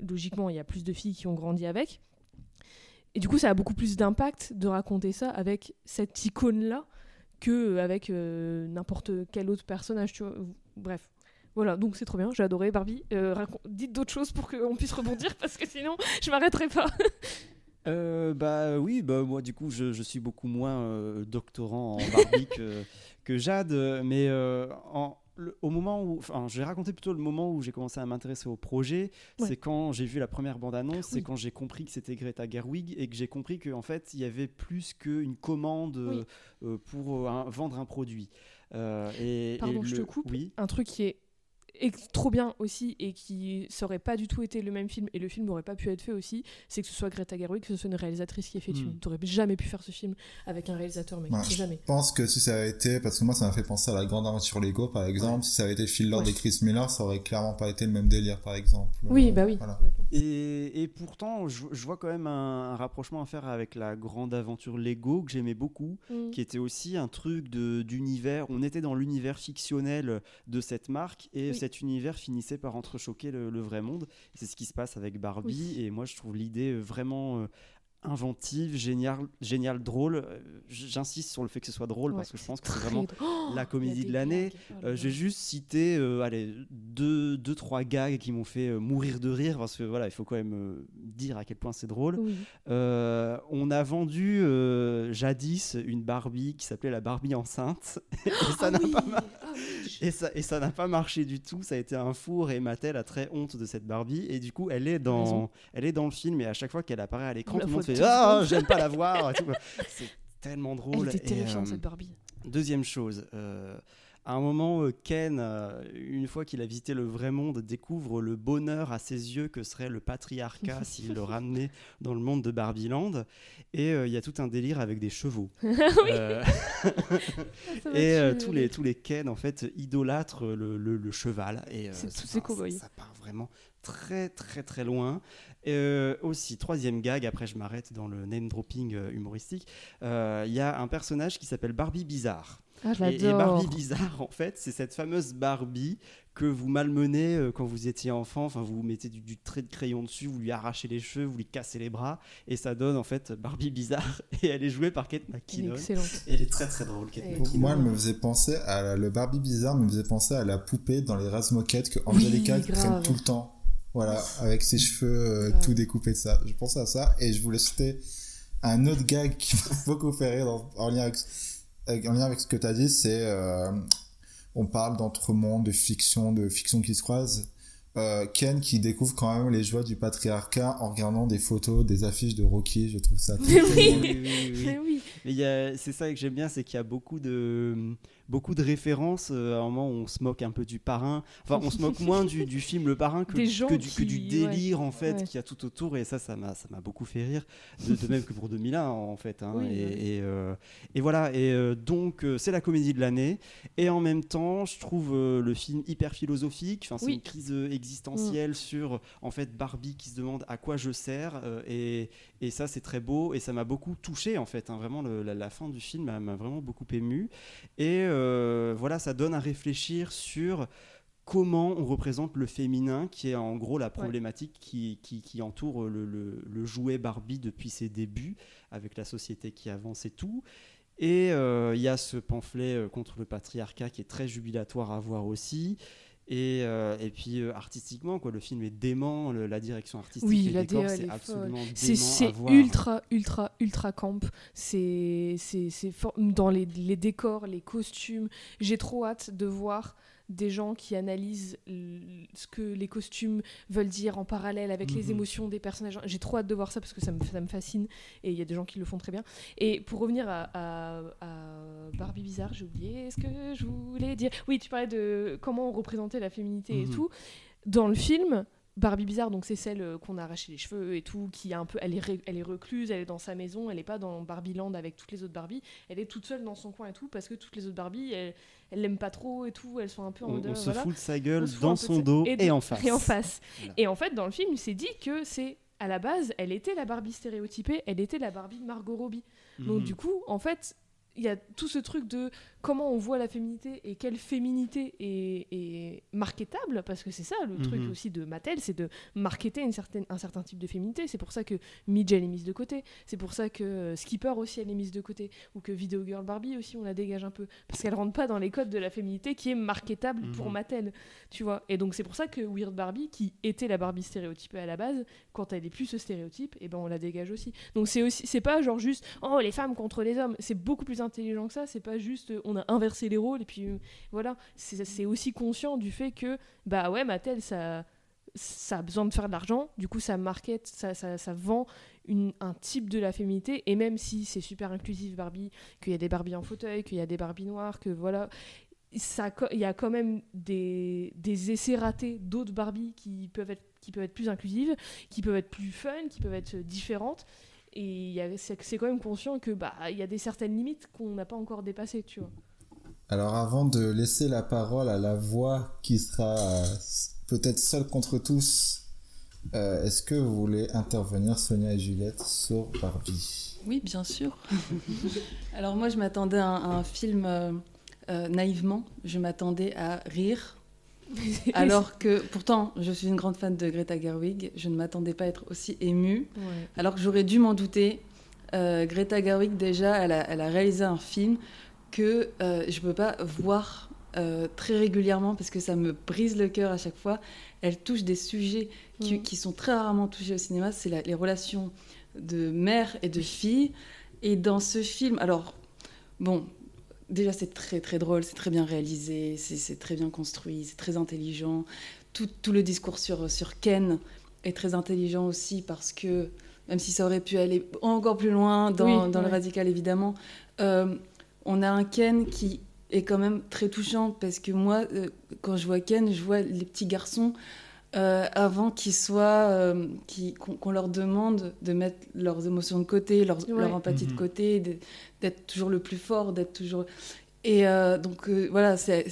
logiquement il y a plus de filles qui ont grandi avec. Et du coup, ça a beaucoup plus d'impact de raconter ça avec cette icône-là que avec euh, n'importe quel autre personnage, tu vois. Bref. Voilà, donc c'est trop bien, j'ai adoré Barbie. Euh, dites d'autres choses pour qu'on puisse rebondir parce que sinon je m'arrêterai pas. Euh, bah oui, bah moi du coup je, je suis beaucoup moins doctorant en Barbie que, que Jade, mais en, au moment où, enfin, je vais raconter plutôt le moment où j'ai commencé à m'intéresser au projet. C'est quand j'ai vu la première bande-annonce, c'est quand j'ai compris que c'était Greta Gerwig et que j'ai compris qu'en fait, il y avait plus qu'une commande euh, pour euh, vendre un produit. Euh, et, Pardon, je te coupe. Oui. Un truc qui est trop bien aussi et qui serait pas du tout été le même film et le film n'aurait pas pu être fait aussi, c'est que ce soit Greta Gerwig, que ce soit une réalisatrice qui ait fait le film. Hmm. Tu n'aurais jamais pu faire ce film avec un réalisateur, mec. jamais. Je pense que si ça avait été, parce que moi ça m'a fait penser à la grande aventure Lego par exemple, si ça avait été Phil Lord et Chris Miller, ça aurait clairement pas été le même délire par exemple. Oui, bah oui. Et, et, pourtant, je, vois quand même un, rapprochement à faire avec la grande aventure Lego que j'aimais beaucoup, hmm. qui était aussi un truc d'univers. On était dans l'univers fictionnel de cette marque et cette univers finissait par entrechoquer le, le vrai monde. C'est ce qui se passe avec Barbie. Et moi, je trouve l'idée vraiment euh, inventive, géniale, génial, drôle. Euh, j'insiste sur le fait que ce soit drôle parce que je pense que c'est vraiment la comédie de l'année. Oh euh, j'ai juste cité euh, allez, deux, deux, trois gags qui m'ont fait mourir de rire parce que voilà, il faut quand même dire à quel point c'est drôle. on a vendu jadis une Barbie qui s'appelait la Barbie enceinte et ça ah n'a pas ah et ça et ça n'a pas marché du tout. Ça a été un four et Mattel a très honte de cette Barbie et du coup elle est dans elle est dans le film et à chaque fois qu'elle apparaît à l'écran tout le monde fait ah, j'aime pas la voir. C'est tellement drôle. Elle était terrifiante, cette Barbie. Deuxième chose, euh, à un moment, euh, Ken, euh, une fois qu'il a visité le vrai monde, découvre le bonheur à ses yeux que serait le patriarcat s'il le ramenait dans le monde de Barbieland. Et il y a tout un délire avec des chevaux. Et tous, les, tous les Ken, en fait, idolâtrent le, le, cheval. Et tous ces ça, ça part vraiment très très très loin. Euh, aussi, troisième gag, après je m'arrête dans le name dropping euh, humoristique, euh, il y a un personnage qui s'appelle Barbie Bizarre. Ah, et, et, Barbie Bizarre, en fait, c'est cette fameuse Barbie que vous malmenez quand vous étiez enfant. Enfin, vous mettez du, trait de crayon dessus, vous lui arrachez les cheveux, vous lui cassez les bras, et ça donne en fait Barbie Bizarre. Et elle est jouée par Kate McKinnon. Excellente. Et elle est très très drôle. Kate Moi, elle me faisait penser à le Barbie Bizarre, me faisait penser à la poupée dans les Razmoquettes que Angelica oui, traîne tout le temps. Voilà, avec ses cheveux euh, tout découpés de ça. Je pensais à ça et je voulais citer un autre gag qui m'a beaucoup fait rire en, lien avec, en lien avec ce que tu as dit, c'est euh, on parle d'entre-monde, de fiction, de fiction qui se croisent. euh, Ken qui découvre quand même les joies du patriarcat en regardant des photos, des affiches de Rocky. Je trouve ça très, oui, oui, oui. Oui. Mais il y a- c'est ça que j'aime bien, c'est qu'il y a beaucoup de, beaucoup de références. euh, À un moment, où on se moque un peu du parrain. Enfin, on se moque moins du, du film Le Parrain que, du, que du délire, ouais, en fait, ouais. qu'il y a tout autour. Et ça, ça m'a, ça m'a beaucoup fait rire. De, de même que pour 2001, en fait. hein. Oui, et, et, euh, et voilà. Et euh, donc, c'est la comédie de l'année. Et en même temps, je trouve le film hyper philosophique. Enfin, c'est Oui. une crise existentielle sur, en fait, Barbie qui se demande à quoi je sers. et, et ça, c'est très beau. Et ça m'a beaucoup touché, en fait. hein. Vraiment, le- la, la fin du film m'a m'a vraiment beaucoup ému. Et euh, voilà, ça donne à réfléchir sur comment on représente le féminin, qui est en gros la problématique qui, qui, qui entoure le, le- le jouet Barbie depuis ses débuts, avec la société qui avance et tout. Et euh, il y a ce pamphlet euh, contre le patriarcat qui est très jubilatoire à voir aussi. Et, euh, et puis euh, artistiquement, quoi, le film est dément, le- la direction artistique, Oui, les la décors, DA, c'est absolument C'est ultra, ultra, ultra camp. C'est dans les, les décors, les costumes. J'ai trop hâte de voir des gens qui analysent ce que les costumes veulent dire en parallèle avec les Mhm. émotions des personnages. J'ai trop hâte de voir ça parce que ça me, ça me fascine et il y a des gens qui le font très bien. Et pour revenir à, à- à Barbie Bizarre, j'ai oublié ce que je voulais dire. Oui, tu parlais de comment on représentait la féminité et Mhm. tout. Dans le film, Barbie bizarre, donc c'est celle euh, qu'on a arraché les cheveux et tout, qui a un peu, elle est, elle est recluse, elle est dans sa maison, elle est pas dans Barbie Land avec toutes les autres Barbie, elle est toute seule dans son coin et tout parce que toutes les autres Barbie, elles, l'aiment pas trop et tout, elles sont un peu en On- mode, on se voilà. fout de sa gueule dans son dos de- et en face. Et en face. Voilà. Et en fait, dans le film, il s'est dit que c'est à la base, elle était la Barbie stéréotypée, elle était la Barbie de Margot Robbie. Donc Mhm. du coup, en fait, il y a tout ce truc de comment on voit la féminité et quelle féminité est, est marketable, parce que c'est ça le truc Mhm. aussi de Mattel, c'est de marketer une certaine, un certain type de féminité. C'est pour ça que Midge, elle est mise de côté. C'est pour ça que euh, Skipper aussi, elle est mise de côté. Ou que Video Girl Barbie aussi, on la dégage un peu. Parce qu'elle rentre pas dans les codes de la féminité qui est marketable pour Mhm. Mattel. Tu vois Et donc c'est pour ça que Weird Barbie, qui était la Barbie stéréotypée à la base, quand elle est plus ce stéréotype, et ben on la dégage aussi. Donc c'est aussi c'est pas genre juste oh les femmes contre les hommes, c'est beaucoup plus intelligent que ça, c'est pas juste euh, on a inversé les rôles et puis euh, voilà, c'est aussi conscient du fait que bah ouais Mattel ça ça a besoin de faire de l'argent, du coup ça market, ça, ça, vend un type de la féminité, et même si c'est super inclusif Barbie, qu'il y a des Barbies en fauteuil, qu'il y a des Barbies noires, que voilà, il y a quand même des, des essais ratés d'autres Barbie qui peuvent, être, qui peuvent être plus inclusives, qui peuvent être plus fun, qui peuvent être différentes, et c'est quand même conscient que bah il y a des certaines limites qu'on n'a pas encore dépassées, tu vois. Alors avant de laisser la parole à la voix qui sera euh, peut-être seule contre tous, euh, est-ce que vous voulez intervenir Sonia et Juliette sur Barbie? Oui, bien sûr. Alors moi, je m'attendais à, un à un film euh, euh, naïvement. Je m'attendais à rire. Alors que pourtant, je suis une grande fan de Greta Gerwig. Je ne m'attendais pas à être aussi émue. Ouais. Alors que j'aurais dû m'en douter. Euh, Greta Gerwig, déjà, elle a, elle a réalisé un film que euh, je ne peux pas voir euh, très régulièrement parce que ça me brise le cœur à chaque fois. Elle touche des sujets qui, Mm. qui sont très rarement touchés au cinéma. C'est la- les relations de mère et de fille. Et dans ce film, alors, bon, déjà c'est très très drôle, c'est très bien réalisé, c'est très bien construit, c'est très intelligent. Tout, tout le discours sur, sur Ken est très intelligent aussi parce que, même si ça aurait pu aller encore plus loin dans, Oui, dans le radical évidemment, euh, on a un Ken qui est quand même très touchant parce que moi, euh, quand je vois Ken, je vois les petits garçons euh, avant qu'ils soient, euh, qu'on leur demande de mettre leurs émotions de côté, leur, Ouais. leur empathie de Mhm. côté, de- d'être toujours le plus fort, d'être toujours. Et euh, donc euh, voilà, c'est-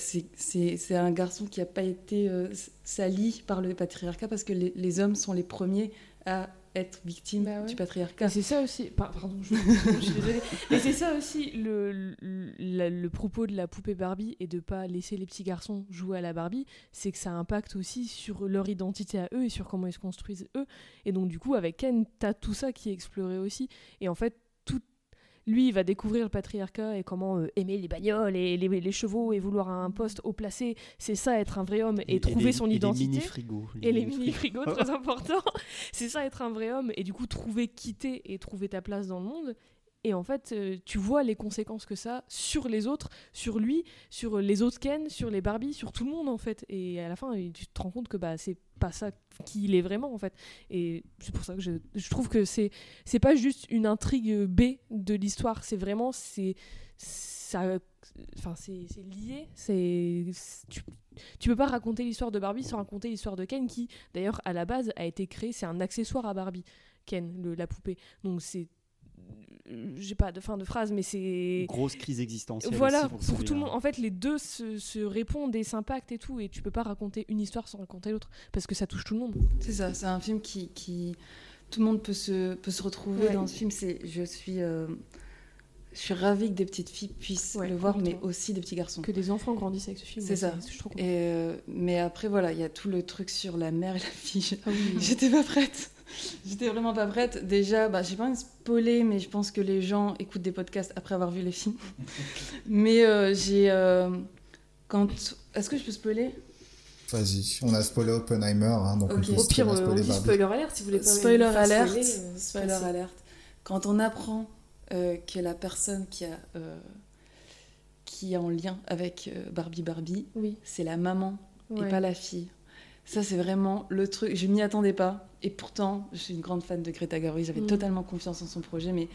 un garçon qui n'a pas été euh, sali par le patriarcat parce que les, les hommes sont les premiers à être victimes du patriarcat. C'est ça aussi. par- Pardon, je, je suis désolée. Mais c'est ça aussi le, le, le propos de la poupée Barbie et de pas laisser les petits garçons jouer à la Barbie, c'est que ça impacte aussi sur leur identité à eux et sur comment ils se construisent eux. Et donc du coup, avec Ken, t'as tout ça qui est exploré aussi. Et en fait, lui, il va découvrir le patriarcat et comment euh, aimer les bagnoles et les, les chevaux et vouloir un poste haut placé. C'est ça, être un vrai homme et, Et- et trouver les- son et les identité. mini-frigos, les Et les mini-frigos, très important. C'est ça, être un vrai homme et du coup trouver quitter et trouver ta place dans le monde. Et en fait, euh, tu vois les conséquences que ça sur les autres, sur lui, sur les autres Ken, sur les Barbie, sur tout le monde en fait. Et à la fin, tu te rends compte que bah, c'est pas ça qui il est vraiment en fait. Et c'est pour ça que je, je trouve que c'est c'est pas juste une intrigue B de l'histoire, c'est vraiment c'est ça enfin c'est lié, c'est tu, tu peux pas raconter l'histoire de Barbie sans raconter l'histoire de Ken qui d'ailleurs à la base a été créé, c'est un accessoire à Barbie, Ken le- la poupée. Donc c'est j'ai pas de fin de phrase mais c'est Grosse crise existentielle. voilà, aussi pour, pour tout le monde. En fait, les deux se, se répondent et s'impactent et tout. Et tu peux pas raconter une histoire sans raconter l'autre. Parce que ça touche tout le monde. C'est ça, c'est un film qui, qui- Tout le monde peut se, peut se retrouver Ouais. dans ce film. C'est, je, suis, euh, je suis ravie que des petites filles puissent Ouais, le voir, mais aussi des petits garçons. Que des enfants grandissent avec ce film. C'est ça. je. Et, euh, mais après, voilà, il y a tout le truc sur la mère et la fille. Ah oui. J'étais pas prête. J'étais vraiment pas prête. Déjà, bah, j'ai pas envie de spoiler, mais je pense que les gens écoutent des podcasts après avoir vu les films. mais euh, j'ai. euh, quand... Est-ce que je peux spoiler? Vas-y, on a spoilé Oppenheimer, hein, donc on peut Au pire, on spoiler dit spoiler alert si vous voulez pas Spoiler alert. spoiler, euh, spoiler alert. Quand on apprend euh, que la personne qui a euh, qui est en lien avec euh, Barbie Barbie, Oui. c'est la maman Ouais. et pas la fille. Ça c'est vraiment le truc. Je m'y attendais pas. Et pourtant, je suis une grande fan de Greta Gerwig. J'avais Mm. totalement confiance en son projet, mais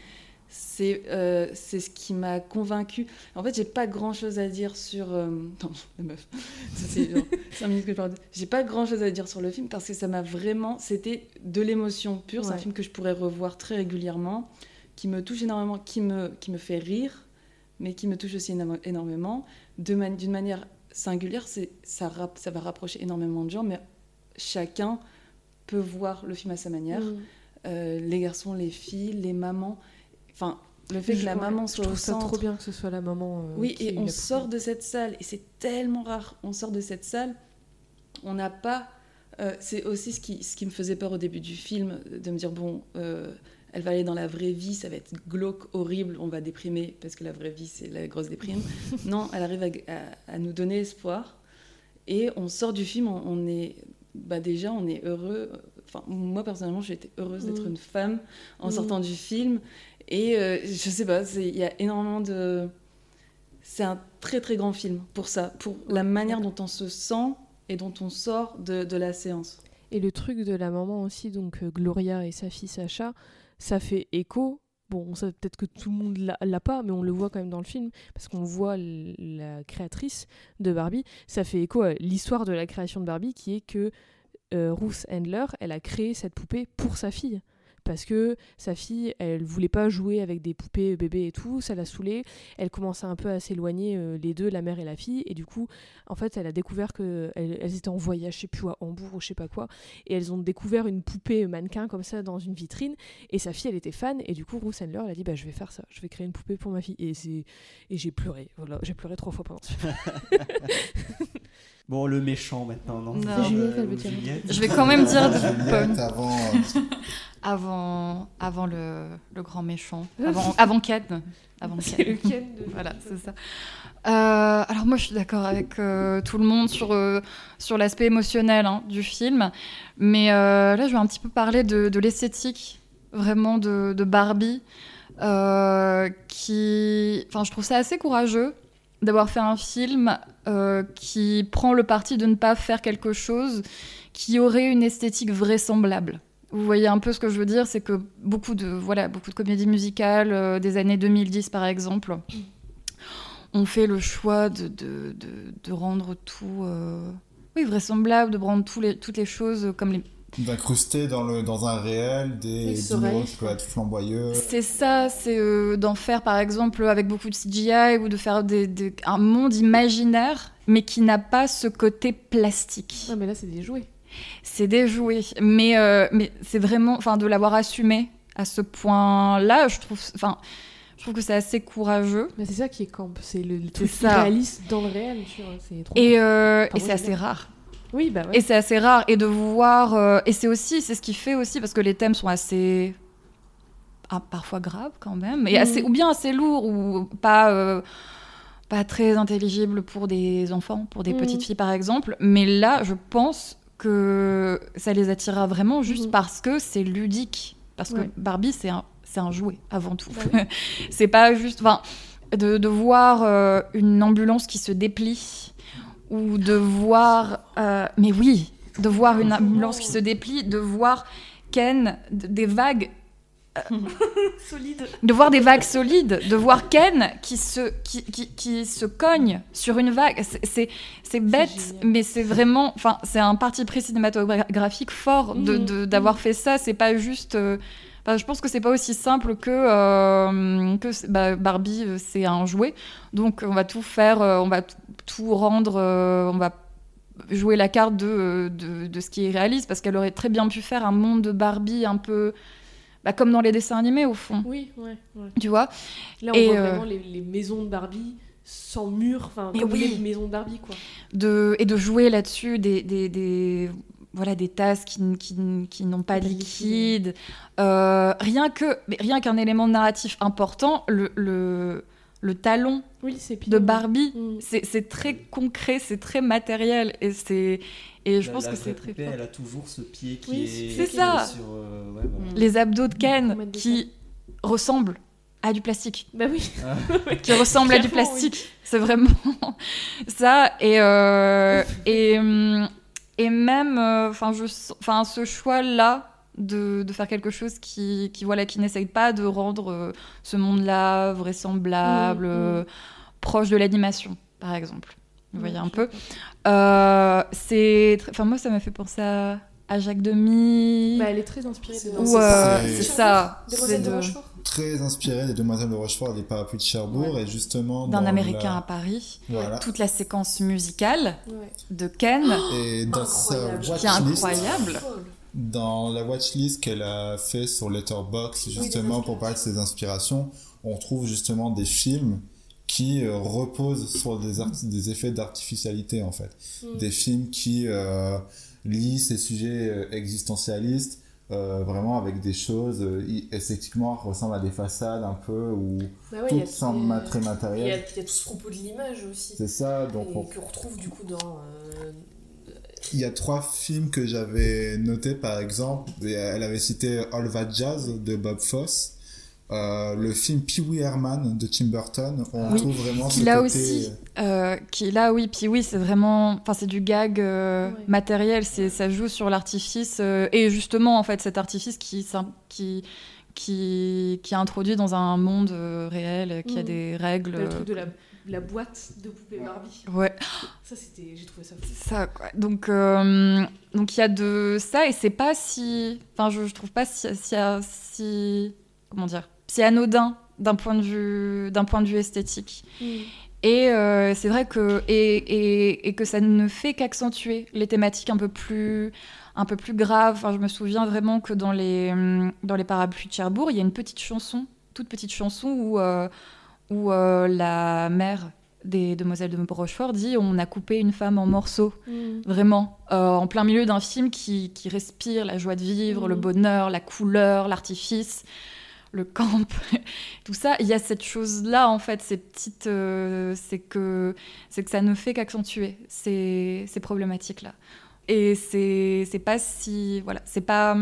c'est euh, c'est ce qui m'a convaincue. En fait, j'ai pas grand chose à dire sur. euh, Non, la meuf. C'est genre 5 minutes que je parle. de- J'ai pas grand chose à dire sur le film parce que ça m'a vraiment. C'était de l'émotion pure. C'est un film que je pourrais revoir très régulièrement, qui me touche énormément, qui me, qui me fait rire, mais qui me touche aussi éno- énormément. De man- D'une manière singulière, c'est- ça, ça va rapprocher énormément de gens, mais chacun peut voir le film à sa manière. Mm. Euh, les garçons, les filles, les mamans. Enfin, le fait que la Je- maman je soit au trouve ça trop bien que ce soit la maman. euh, Oui, qui et on sort de cette salle, et c'est tellement rare, on sort de cette salle, on n'a pas... euh, c'est aussi ce qui, ce qui me faisait peur au début du film, de me dire, bon, elle va aller dans la vraie vie, ça va être glauque, horrible, on va déprimer, parce que la vraie vie, c'est la grosse déprime. non, elle arrive à, à- à nous donner espoir, et on sort du film, on, on est... Bah déjà, on est heureux. Enfin, moi, personnellement, j'ai été heureuse d'être Mm. une femme en Mm. sortant du film. Et euh, je sais pas, il y a énormément de... C'est un très très grand film pour ça, pour la manière dont on se sent et dont on sort de, de la séance. Et le truc de la maman aussi, donc euh, Gloria et sa fille Sacha, ça fait écho. Bon, peut-être que tout le monde l'a pas, mais on le voit quand même dans le film, parce qu'on voit la créatrice de Barbie. Ça fait écho à l'histoire de la création de Barbie, qui est que euh, Ruth Handler, elle a créé cette poupée pour sa fille. Parce que sa fille, elle voulait pas jouer avec des poupées bébés et tout, ça l'a saoulée. Elle commençait un peu à s'éloigner, euh, les deux, la mère et la fille. Et du coup, en fait, elle a découvert qu'elles elles étaient en voyage, je sais plus, à Hambourg ou je sais pas quoi. Et elles ont découvert une poupée mannequin comme ça dans une vitrine. Et sa fille, elle était fan. Et du coup, Ruth elle a dit bah, Je vais faire ça, je vais créer une poupée pour ma fille. Et, et j'ai pleuré. Voilà, j'ai pleuré trois fois pendant ce film. Bon, le méchant maintenant, non, Non. Euh, Juliette, elle veut dire. Juliette. Je vais quand même dire de Juliette, avant, euh, avant, avant le, le grand méchant, avant, avant Ken. Avant C'est Ken. le Ken de- Voilà, c'est ça. Euh, alors moi, je suis d'accord avec euh, tout le monde sur, euh, sur l'aspect émotionnel hein, du film, mais euh, là, je vais un petit peu parler de, de l'esthétique, vraiment de, de Barbie, euh, qui, enfin, je trouve ça assez courageux d'avoir fait un film euh, qui prend le parti de ne pas faire quelque chose qui aurait une esthétique vraisemblable. Vous voyez un peu ce que je veux dire, c'est que beaucoup de voilà beaucoup de comédies musicales euh, des années 2010 par exemple ont fait le choix de, de, de- rendre tout euh, oui vraisemblable, de rendre tous les, toutes les choses comme les d'incruster dans, le, dans un réel des numéros qui peuvent être flamboyeux. C'est ça, c'est euh, d'en faire par exemple avec beaucoup de CGI ou de faire des- des- un monde imaginaire mais qui n'a pas ce côté plastique. Ah, mais là, c'est des jouets. C'est des jouets, mais, euh, mais c'est vraiment, enfin, de l'avoir assumé à ce point-là, je trouve, enfin, je trouve que c'est assez courageux. Mais c'est ça qui est camp. C'est le, le C'est truc ça. réaliste dans le réel. Tu vois, c'est trop Et, euh, Enfin, et c'est assez rare. Oui, bah ouais. Et c'est assez rare. Et de voir. euh, et c'est aussi, c'est ce qui fait aussi, parce que les thèmes sont assez. ah, parfois graves quand même. Et assez, ou bien assez lourds, ou pas. euh, pas très intelligibles pour des enfants, pour des Mhm. petites filles par exemple. Mais là, je pense que ça les attirera vraiment juste Mhm. parce que c'est ludique. Parce que. Barbie, c'est un, c'est un jouet avant tout. Bah c'est pas juste. Enfin, de, de voir euh, une ambulance qui se déplie ou de voir. euh, mais oui, de voir une ambulance qui se déplie, de voir Ken, des vagues. euh, Solide. de voir des vagues solides, de voir Ken qui se, qui, qui, qui se cogne sur une vague. C'est- bête, mais c'est vraiment. Enfin, c'est un parti pris cinématographique fort de- de- d'avoir fait ça. C'est pas juste. euh, enfin, je pense que c'est pas aussi simple que, euh, que bah, Barbie, euh, c'est un jouet. Donc, on va tout faire, euh, on va tout rendre, on va jouer la carte de, de, de ce qui est réaliste, parce qu'elle aurait très bien pu faire un monde de Barbie un peu. bah, comme dans les dessins animés, au fond. Oui, ouais, ouais. Tu vois? Là, on Et, voit euh, vraiment les, les maisons de Barbie sans mur, enfin, comme oui. les maisons de Barbie, quoi. de, et de jouer là-dessus des, des, des- voilà, des tasses qui, qui, qui n'ont pas de liquide. Euh, rien que mais rien qu'un élément narratif important, le, le, le talon Oui, de. Barbie, Mm. c'est c'est très concret, c'est très matériel. Et, c'est et je La- pense la que c'est très fort. Elle a toujours ce pied qui Oui, est. c'est ça. est sur, euh, ouais, voilà. Les abdos de Ken mettre des qui ressemblent à du plastique. Bah oui. qui ressemble à du plastique. C'est vraiment ça. Et, euh, et, hum, et même, euh, enfin, je, enfin, ce choix-là de, de faire quelque chose qui, qui voilà, qui n'essaye pas de rendre euh, ce monde-là vraisemblable, Mhm, euh, mhm. proche de l'animation, par exemple. Vous voyez un peu. Euh, c'est, enfin, moi, ça m'a fait penser à, à Jacques Demy. Bah, elle est très inspirée de- Ou, euh, C'est- c'est ça. C'est de de- Rochefort. Très inspiré des Demoiselles de Rochefort et des Parapluies de Cherbourg, et justement. d'un dans Américain la- à Paris. Voilà. Toute la séquence musicale Ouais. de Ken. Et dans sa Incroyable. qui est watchlist, incroyable. dans la watchlist qu'elle a fait sur Letterboxd, justement pour parler de ses inspirations, on trouve justement des films qui euh, reposent sur des, art- des effets d'artificialité en fait. Mm. Des films qui euh, lient ces sujets euh, existentialistes euh, vraiment avec des choses euh, esthétiquement ressemblent à des façades un peu ou Bah ouais, tout tout- semble il y très y, a, matériel. il y a tout ce propos de l'image aussi. C'est ça, donc Et on- retrouve du coup dans. euh, Il y a trois films que j'avais notés par exemple. Elle avait cité All That Jazz de Bob Fosse. Euh, le film Pee Wee Herman de Tim Burton. On Oui, trouve vraiment qui ce là côté... aussi, euh, qui là oui, oui, c'est vraiment, enfin c'est du gag euh, matériel, c'est ça joue sur l'artifice euh, et justement en fait cet artifice qui qui qui qui est introduit dans un monde réel, qui a Mm. des règles. Le truc de la, la boîte de poupée Barbie. Ouais. Ça, c'était. J'ai trouvé ça fou. ça quoi. Donc euh, donc il y a de ça et c'est pas si, enfin je, je trouve pas si, si si comment dire, si anodin d'un point de vue d'un point de vue esthétique. Et euh, c'est vrai que et, et, et que ça ne fait qu'accentuer les thématiques un peu plus un peu plus graves. Enfin, je me souviens vraiment que dans les hum, dans les parapluies de Cherbourg, il y a une petite chanson, toute petite chanson où euh, où euh, la mère des demoiselles de Rochefort dit on a coupé une femme en morceaux. Mm. Vraiment, en plein milieu d'un film qui, qui respire la joie de vivre, le bonheur, la couleur, l'artifice, le camp, tout ça. Il y a cette chose-là, en fait, ces petites. euh, c'est que, c'est que ça ne fait qu'accentuer ces, ces problématiques-là. Et c'est, c'est pas si. Voilà, c'est pas,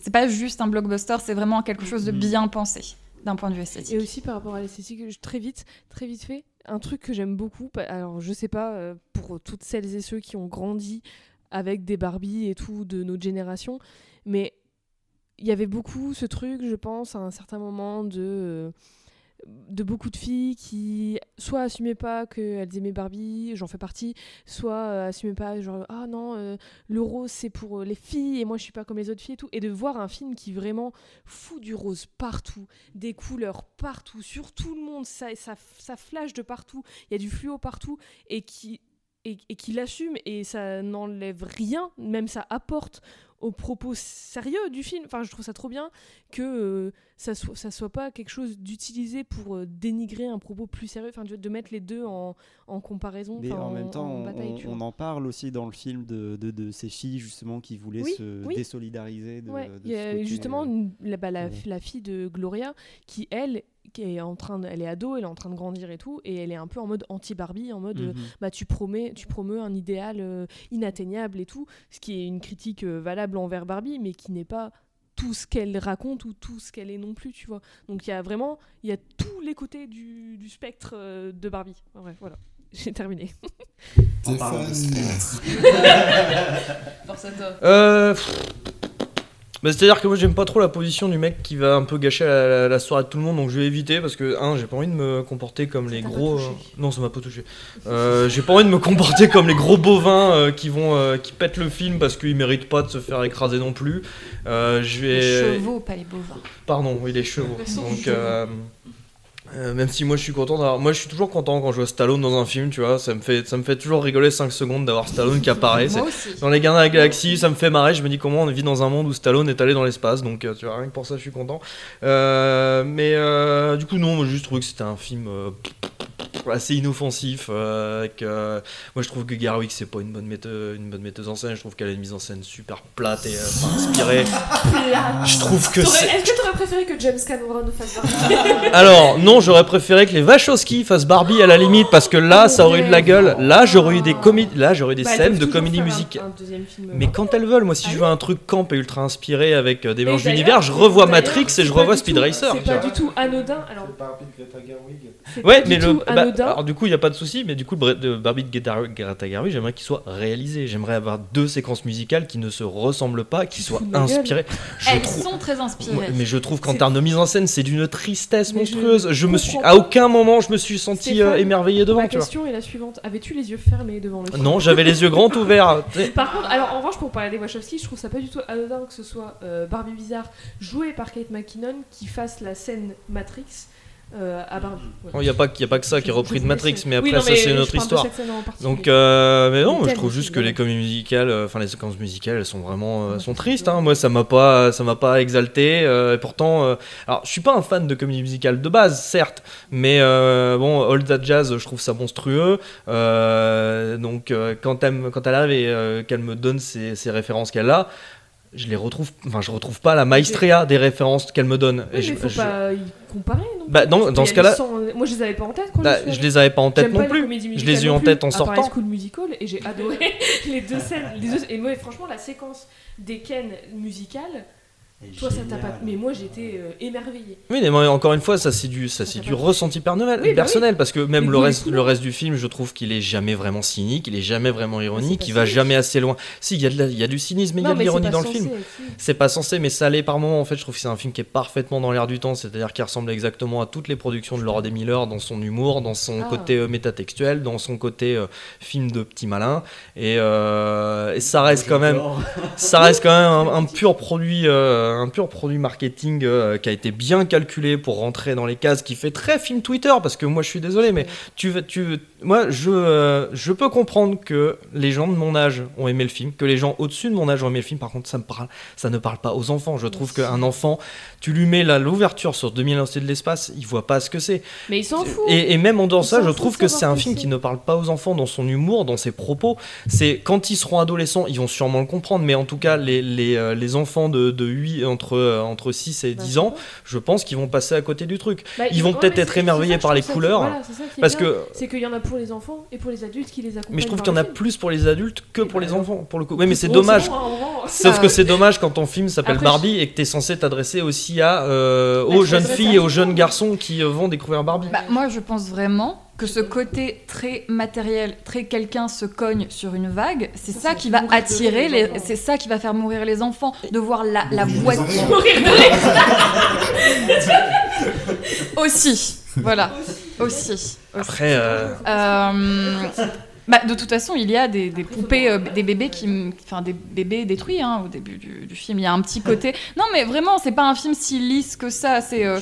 c'est pas juste un blockbuster, c'est vraiment quelque chose de Mhm. bien pensé d'un point de vue esthétique. Et aussi par rapport à l'esthétique, très vite, très vite fait, un truc que j'aime beaucoup. Alors, je sais pas euh, pour toutes celles et ceux qui ont grandi avec des Barbie et tout de notre génération, mais il y avait beaucoup ce truc, je pense, à un certain moment de euh, de beaucoup de filles qui soit assumaient pas qu'elles aimaient Barbie, j'en fais partie, soit euh, pas genre ah non euh, le rose c'est pour euh, les filles et moi je suis pas comme les autres filles et tout et de voir un film qui vraiment fout du rose partout, des couleurs partout, sur tout le monde, ça ça, ça flash de partout, il y a du fluo partout et qui et qui l'assume et ça n'enlève rien, même ça apporte au propos sérieux du film. Enfin, je trouve ça trop bien que euh, ça soit ça soit pas quelque chose d'utilisé pour euh, dénigrer un propos plus sérieux. Enfin, de, de mettre les deux en, en comparaison. Mais en même temps, on, bataille, on- tu vois. on en parle aussi dans le film de, de, de ces filles justement qui voulaient Oui, se oui. désolidariser de, Ouais, il y a justement euh, une- la, bah, la, ouais. la fille de Gloria qui elle qui est en train de, elle est ado elle est en train de grandir et tout et elle est un peu en mode anti Barbie en mode euh, Mhm. bah tu promets tu promeux un idéal euh, inatteignable et tout ce qui est une critique euh, valable envers Barbie mais qui n'est pas tout ce qu'elle raconte ou tout ce qu'elle est non plus, tu vois. Donc il y a vraiment, il y a tous les côtés du, du spectre euh, de Barbie. En vrai, voilà, j'ai terminé. Force à toi. Bah, C'est-à-dire que moi j'aime pas trop la position du mec qui va un peu gâcher la, la- la soirée de tout le monde donc je vais éviter parce que un j'ai pas envie de me comporter comme les gros euh, non ça m'a pas touché Euh, j'ai pas envie de me comporter comme les gros bovins euh, qui vont euh, qui pètent le film parce qu'ils méritent pas de se faire écraser non plus Euh, je vais Les chevaux, pas les bovins. Pardon, oui, les chevaux. Donc, chevaux. Euh, même si moi je suis content d'avoir. Moi je suis toujours content quand je vois Stallone dans un film, tu vois. Ça me fait, ça me fait toujours rigoler 5 secondes d'avoir Stallone qui apparaît. Dans Les Gardiens de la Galaxie, ça me fait marrer. Je me dis comment on vit dans un monde où Stallone est allé dans l'espace. Donc, euh, tu vois, rien que pour ça, je suis content. Euh, mais euh, du coup, non, moi j'ai juste trouvé que c'était un film. assez inoffensif avec, moi je trouve que Garwick c'est pas une bonne metteuse une bonne metteuse en scène je trouve qu'elle a une mise en scène super plate et pas inspirée je trouve que Est-ce que t'aurais préféré que James Cameron fasse Barbie alors non, j'aurais préféré que les Wachowski fassent Barbie à la limite parce que là, ça aurait eu de la gueule. Là, j'aurais eu des comédies, là, j'aurais eu des Bah, scènes de comédie musicale. Mais quand elles veulent, moi, si je veux un truc camp et ultra inspiré avec euh, des mélanges d'univers, je revois Matrix et je revois Speed Racer. C'est pas du tout anodin. Alors, c'est Ouais, mais le bah, alors du coup, il y a pas de souci, mais du coup, de Barbie de Greta Greta Gerwig, j'aimerais qu'il soit réalisé. J'aimerais avoir deux séquences musicales qui ne se ressemblent pas, qui soient inspirées. Je Elles trouve- sont très inspirées. Ouais, mais je trouve qu'en termes de mise en scène, c'est d'une tristesse Mais monstrueuse. Je, me suis, à aucun moment, je me suis senti euh, émerveillé devant. Ma tu vois. question est la suivante avais-tu les yeux fermés devant le film? Non, j'avais les yeux grands ouverts. Par contre, alors en revanche, pour parler des Wachowski, je trouve ça pas du tout anodin que ce soit euh, Barbie Bizarre jouée par Kate McKinnon qui fasse la scène Matrix euh. Il n'y a, pas- y a pas que ça qui est repris de Matrix, mais Oui, après, non, ça, c'est une autre histoire. Donc, euh, mais non, je trouve juste que les comédies musicales, euh, enfin les séquences musicales, elles sont vraiment euh, sont tristes. hein. Moi, ça m'a pas, ça m'a pas exalté. et pourtant, alors, je suis pas un fan de comédie musicale de base, certes, mais bon, All That Jazz, je trouve ça monstrueux. Donc, quand elle, quand elle arrive et qu'elle me donne ces, ces références qu'elle a. Je les retrouve, enfin je retrouve pas la maestria des références qu'elle me donne. Oui, Et je- mais faut je- pas y comparer. Non Bah, dans- ce cas-là- Moi, je les avais pas en tête quand Bah, je je les avais pas en tête non plus. Je les ai eu en tête en sortant. High School Musical et j'ai adoré les deux scènes. Les deux... Et moi, franchement, la séquence des Ken musicales, toi ça t'a pas. Mais moi j'étais euh, émerveillée. Oui, mais encore une fois, ça c'est du, ça c'est du ressenti personnel, Oui, bah personnel parce que même le reste, le reste du film, je trouve qu'il est jamais vraiment cynique, il est jamais vraiment ironique, il va cynique. jamais assez loin. Si, il y a de la- il y a du cynisme, mais il y a de l'ironie dans le film. C'est pas censé, mais ça l'est par moments. En fait, je trouve que c'est un film qui est parfaitement dans l'air du temps, c'est-à-dire qui ressemble exactement à toutes les productions de Laura des Miller dans son humour, dans son Ah. côté euh, métatextuel, dans son côté euh, film de petit malin. Et, euh, et ça reste quand même, ça reste quand même un, un pur produit, euh, un pur produit marketing euh, qui a été bien calculé pour rentrer dans les cases, qui fait très film Twitter. Parce que moi, je suis désolé, mais tu, veux- tu, moi, je, euh, je peux comprendre que les gens de mon âge ont aimé le film, que les gens au-dessus de mon âge ont aimé le film. Par contre, ça me parle, ça ne parle pas aux enfants. Je trouve qu'un enfant, tu lui mets l'ouverture sur 2000 lancers de l'espace, il voit pas ce que c'est. Mais il s'en fout. Et, et même en dehors ça, je trouve que c'est un film qui ne parle pas aux enfants dans son humour, dans ses propos. C'est quand ils seront adolescents, ils vont sûrement le comprendre, mais en tout cas, les, les, euh, les enfants de, de 8, entre, euh, entre 6 et 10 ans, je pense qu'ils vont passer à côté du truc. Bah, ils vont peut-être être émerveillés par les couleurs. parce que c'est qu'il y en a pour les enfants et pour les adultes qui les accompagnent. mais je trouve qu'il y en a plus pour les adultes que pour les enfants, pour le coup. Oui, mais c'est dommage. Sauf Ah, que c'est dommage quand ton film s'appelle Barbie et que tu es censé t'adresser aussi à, euh, Bah, aux je jeunes filles et aux jeunes garçons qui euh, vont découvrir Barbie. Bah, moi, je pense vraiment que ce côté très matériel, très quelqu'un se cogne sur une vague, c'est ça, qui va attirer les, c'est ça qui va faire mourir les enfants, de voir la, voiture. Mourir de. Aussi, voilà, aussi. Aussi. Après, euh, Euh, bah, de toute façon, il y a des, des poupées, euh, des bébés qui, enfin des bébés détruits hein, au début du, du film. Il y a un petit côté. Non, mais vraiment, c'est pas un film si lisse que ça. C'est euh,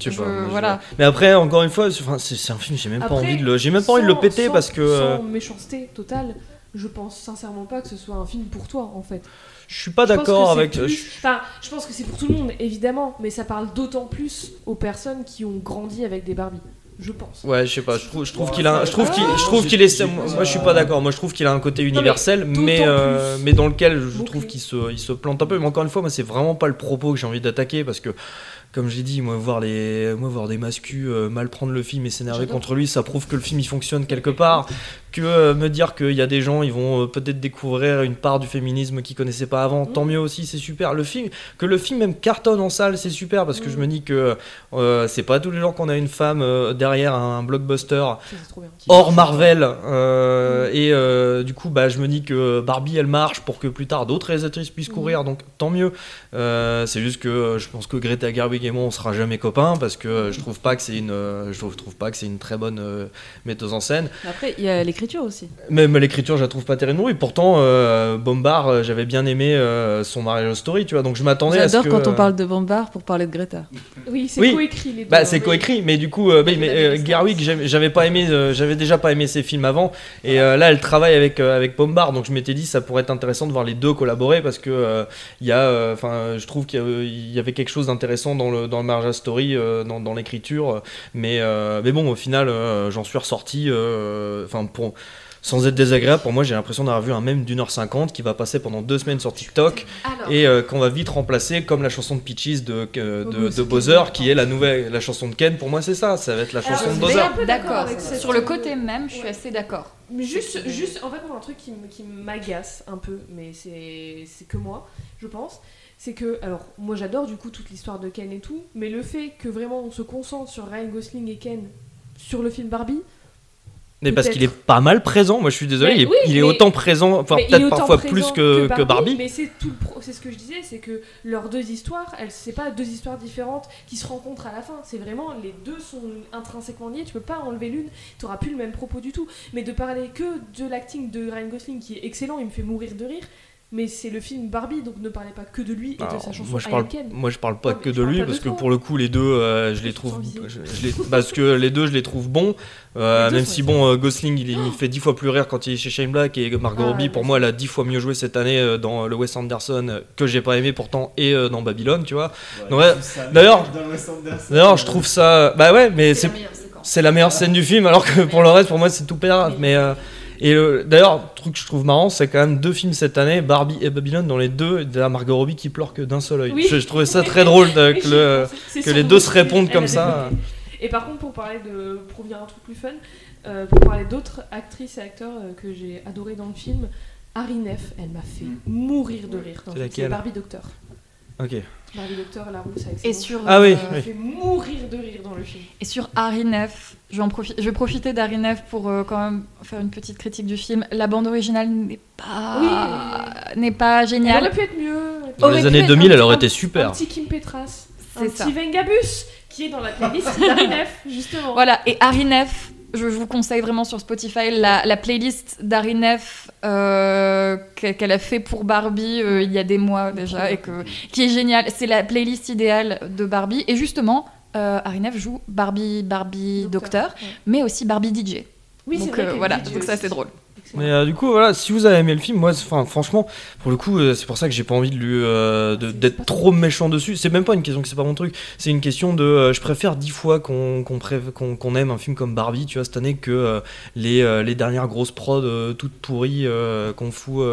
je je- voilà. Mais après, encore une fois, c'est un film, j'ai même pas Après, envie de le, j'ai même pas envie de le péter sans- parce que Sans méchanceté totale, je pense sincèrement pas que ce soit un film pour toi en fait. je suis pas d'accord avec. plus- je- Enfin, je pense que c'est pour tout le monde, évidemment, mais ça parle d'autant plus aux personnes qui ont grandi avec des Barbies. Je pense. Ouais, je sais pas. Je trouve, je trouve qu'il a, je trouve qu'il, je trouve qu'il est. Moi, je suis pas d'accord. Moi, je trouve qu'il a un côté universel, mais euh, mais dans lequel je trouve qu'il se, il se plante un peu. Mais encore une fois, moi, c'est vraiment pas le propos que j'ai envie d'attaquer parce que comme j'ai dit, moi voir les, moi voir des mascus euh, mal prendre le film et s'énerver contre lui, ça prouve que le film il fonctionne quelque part. Que euh, me dire qu'il y a des gens, ils vont euh, peut-être découvrir une part du féminisme qu'ils connaissaient pas avant, tant mieux aussi, c'est super. Le film, que le film même cartonne en salle, c'est super parce que je me dis que euh, c'est pas tous les gens qu'on a une femme euh, derrière un blockbuster. Hors Marvel euh, et du coup bah je me dis que Barbie elle marche pour que plus tard d'autres réalisatrices puissent courir donc tant mieux. C'est juste que je pense que Greta Gerwig et moi on sera jamais copains parce que je trouve pas que c'est une je trouve, trouve pas que c'est une très bonne metteuse en scène. Après, il y a l'écriture aussi. même l'écriture je la trouve pas terriblement et pourtant euh, Bombard euh, j'avais bien aimé euh, son mariage story tu vois donc je m'attendais à ce J'adore que quand on euh, parle de Bombard pour parler de Greta. Oui, c'est oui. coécrit les deux. Bah, c'est mais- coécrit, mais du coup, euh, mais euh, Gerwig, j'avais pas aimé, euh, j'avais déjà pas aimé ses films avant, et euh, là, elle travaille avec euh, avec Bombard, donc je m'étais dit ça pourrait être intéressant de voir les deux collaborer parce que euh, il y a, euh, enfin, je trouve qu'il y avait- il y avait quelque chose d'intéressant dans le dans le Marja Story, euh, dans, dans l'écriture, mais euh, mais bon, au final, euh, j'en suis ressorti, euh, enfin pour sans être désagréable, pour moi, j'ai l'impression d'avoir vu un mème d'une heure cinquante qui va passer pendant deux semaines sur TikTok Alors. et euh, qu'on va vite remplacer comme la chanson de Peaches de, euh, de, Bowser, qui est la nouvelle, la chanson de Ken. Pour moi, c'est ça. Ça va être la chanson Alors, de je suis Bowser. un peu d'accord Sur le côté même, je suis assez d'accord. Juste, juste, en fait, moi, un truc qui, m'agace un peu, mais c'est c'est que moi, je pense, c'est que, alors, moi j'adore du coup toute l'histoire de Ken et tout, mais le fait que vraiment on se concentre sur Ryan Gosling et Ken sur le film Barbie, Mais parce qu'il est pas mal présent. Moi, je suis désolé. Mais il est, oui, il est mais- autant présent, enfin peut-être parfois plus que, que Barbie. Mais c'est tout c'est ce que je disais, c'est que leurs deux histoires, elles c'est pas deux histoires différentes qui se rencontrent à la fin. C'est vraiment les deux sont intrinsèquement liés. Tu peux pas enlever l'une, tu auras plus le même propos du tout. Mais de parler que de l'acting de Ryan Gosling qui est excellent, il me fait mourir de rire. Mais c'est le film Barbie, donc ne parlez pas que de lui et de Alors, sa chanson moi je parle, moi je parle pas Non, que de lui parce de que toi. pour le coup les deux euh, je les trouve visé. je- je les- parce que les deux je les trouve bons. Euh, même si bon euh, Gosling il, il me fait dix fois plus rire quand il est chez Shane Black et Margot Ah, Robbie pour moi elle a dix fois mieux joué cette année euh, dans le Wes Anderson que j'ai pas aimé pourtant et euh, dans Babylone tu vois. Ouais, d'ailleurs d'ailleurs je trouve ça bah ouais mais c'est c'est la meilleure scène du film alors que pour le reste pour moi c'est tout père mais euh, et euh, d'ailleurs, truc que je trouve marrant, c'est quand même deux films cette année, Barbie et Babylone, dans les deux, il y a Margot Robbie qui pleure que d'un seul œil. Oui. Je, je trouvais ça très drôle de- que, le- les deux se répondent comme a ça. Et par contre, pour parler de, pour revenir un truc plus fun, euh, pour parler d'autres actrices et acteurs euh, que j'ai adoré dans le film, Harry Neff, elle m'a fait mourir de rire. dans C'est Barbie Docteur. Ok. Barbie Docteur, la rousse avec Et sur. Ah oui, euh, Elle oui. fait mourir de rire dans le film. Et sur Harry Neff, je vais, en profi- je vais profiter d'Harry Neff pour euh, quand même faire une petite critique du film. La bande originale n'est pas, n'est pas Elle géniale. aurait pu être mieux. Dans Aurait les années être 2000, un elle aurait été super. Un petit Kim Petras. C'est un ça. petit Vengabus qui est dans la playlist d'Harry Neff, justement. Voilà, et Harry Neff, je vous conseille vraiment sur Spotify la, la playlist d'Harry Neff euh, qu'elle a fait pour Barbie euh, il y a des mois déjà, et que, qui est géniale. C'est la playlist idéale de Barbie. Et justement, euh, Harry Neff joue Barbie, Barbie Docteur, ouais. mais aussi Barbie DJ. Oui, c'est vrai euh, voilà, DJ donc ça c'est drôle. Mais euh, du coup, voilà, si vous avez aimé le film, moi, enfin, franchement, pour le coup, euh, c'est pour ça que j'ai pas envie de lui, euh, de- d'être trop méchant dessus. C'est même pas une question que c'est pas mon truc. C'est une question de, je préfère dix fois qu'on qu'on aime un film comme Barbie, tu vois, cette année que les, les dernières grosses prods toutes pourries qu'on fout,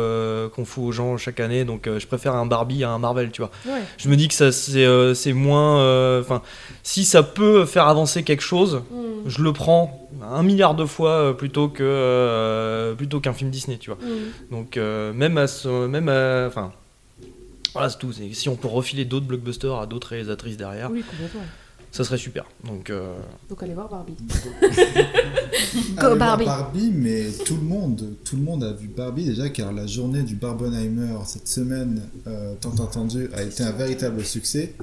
qu'on fout aux gens chaque année. Donc, je préfère un Barbie à un Marvel, tu vois. Ouais. Je me dis que ça, c'est c'est moins, enfin, si ça peut faire avancer quelque chose, Mm. je le prends un milliard de fois euh, plutôt que euh, plutôt qu'un film Disney, tu vois. Mm. Donc euh, même à ce, même à- enfin voilà c'est tout. Si on peut refiler d'autres blockbusters à d'autres réalisatrices derrière, Oui, complètement. ça serait super. Donc euh, Donc allez voir Barbie. Allez voir Barbie. Mais tout le monde, tout le monde a vu Barbie déjà car la journée du Barbenheimer cette semaine, euh, tant entendu, a été un véritable succès.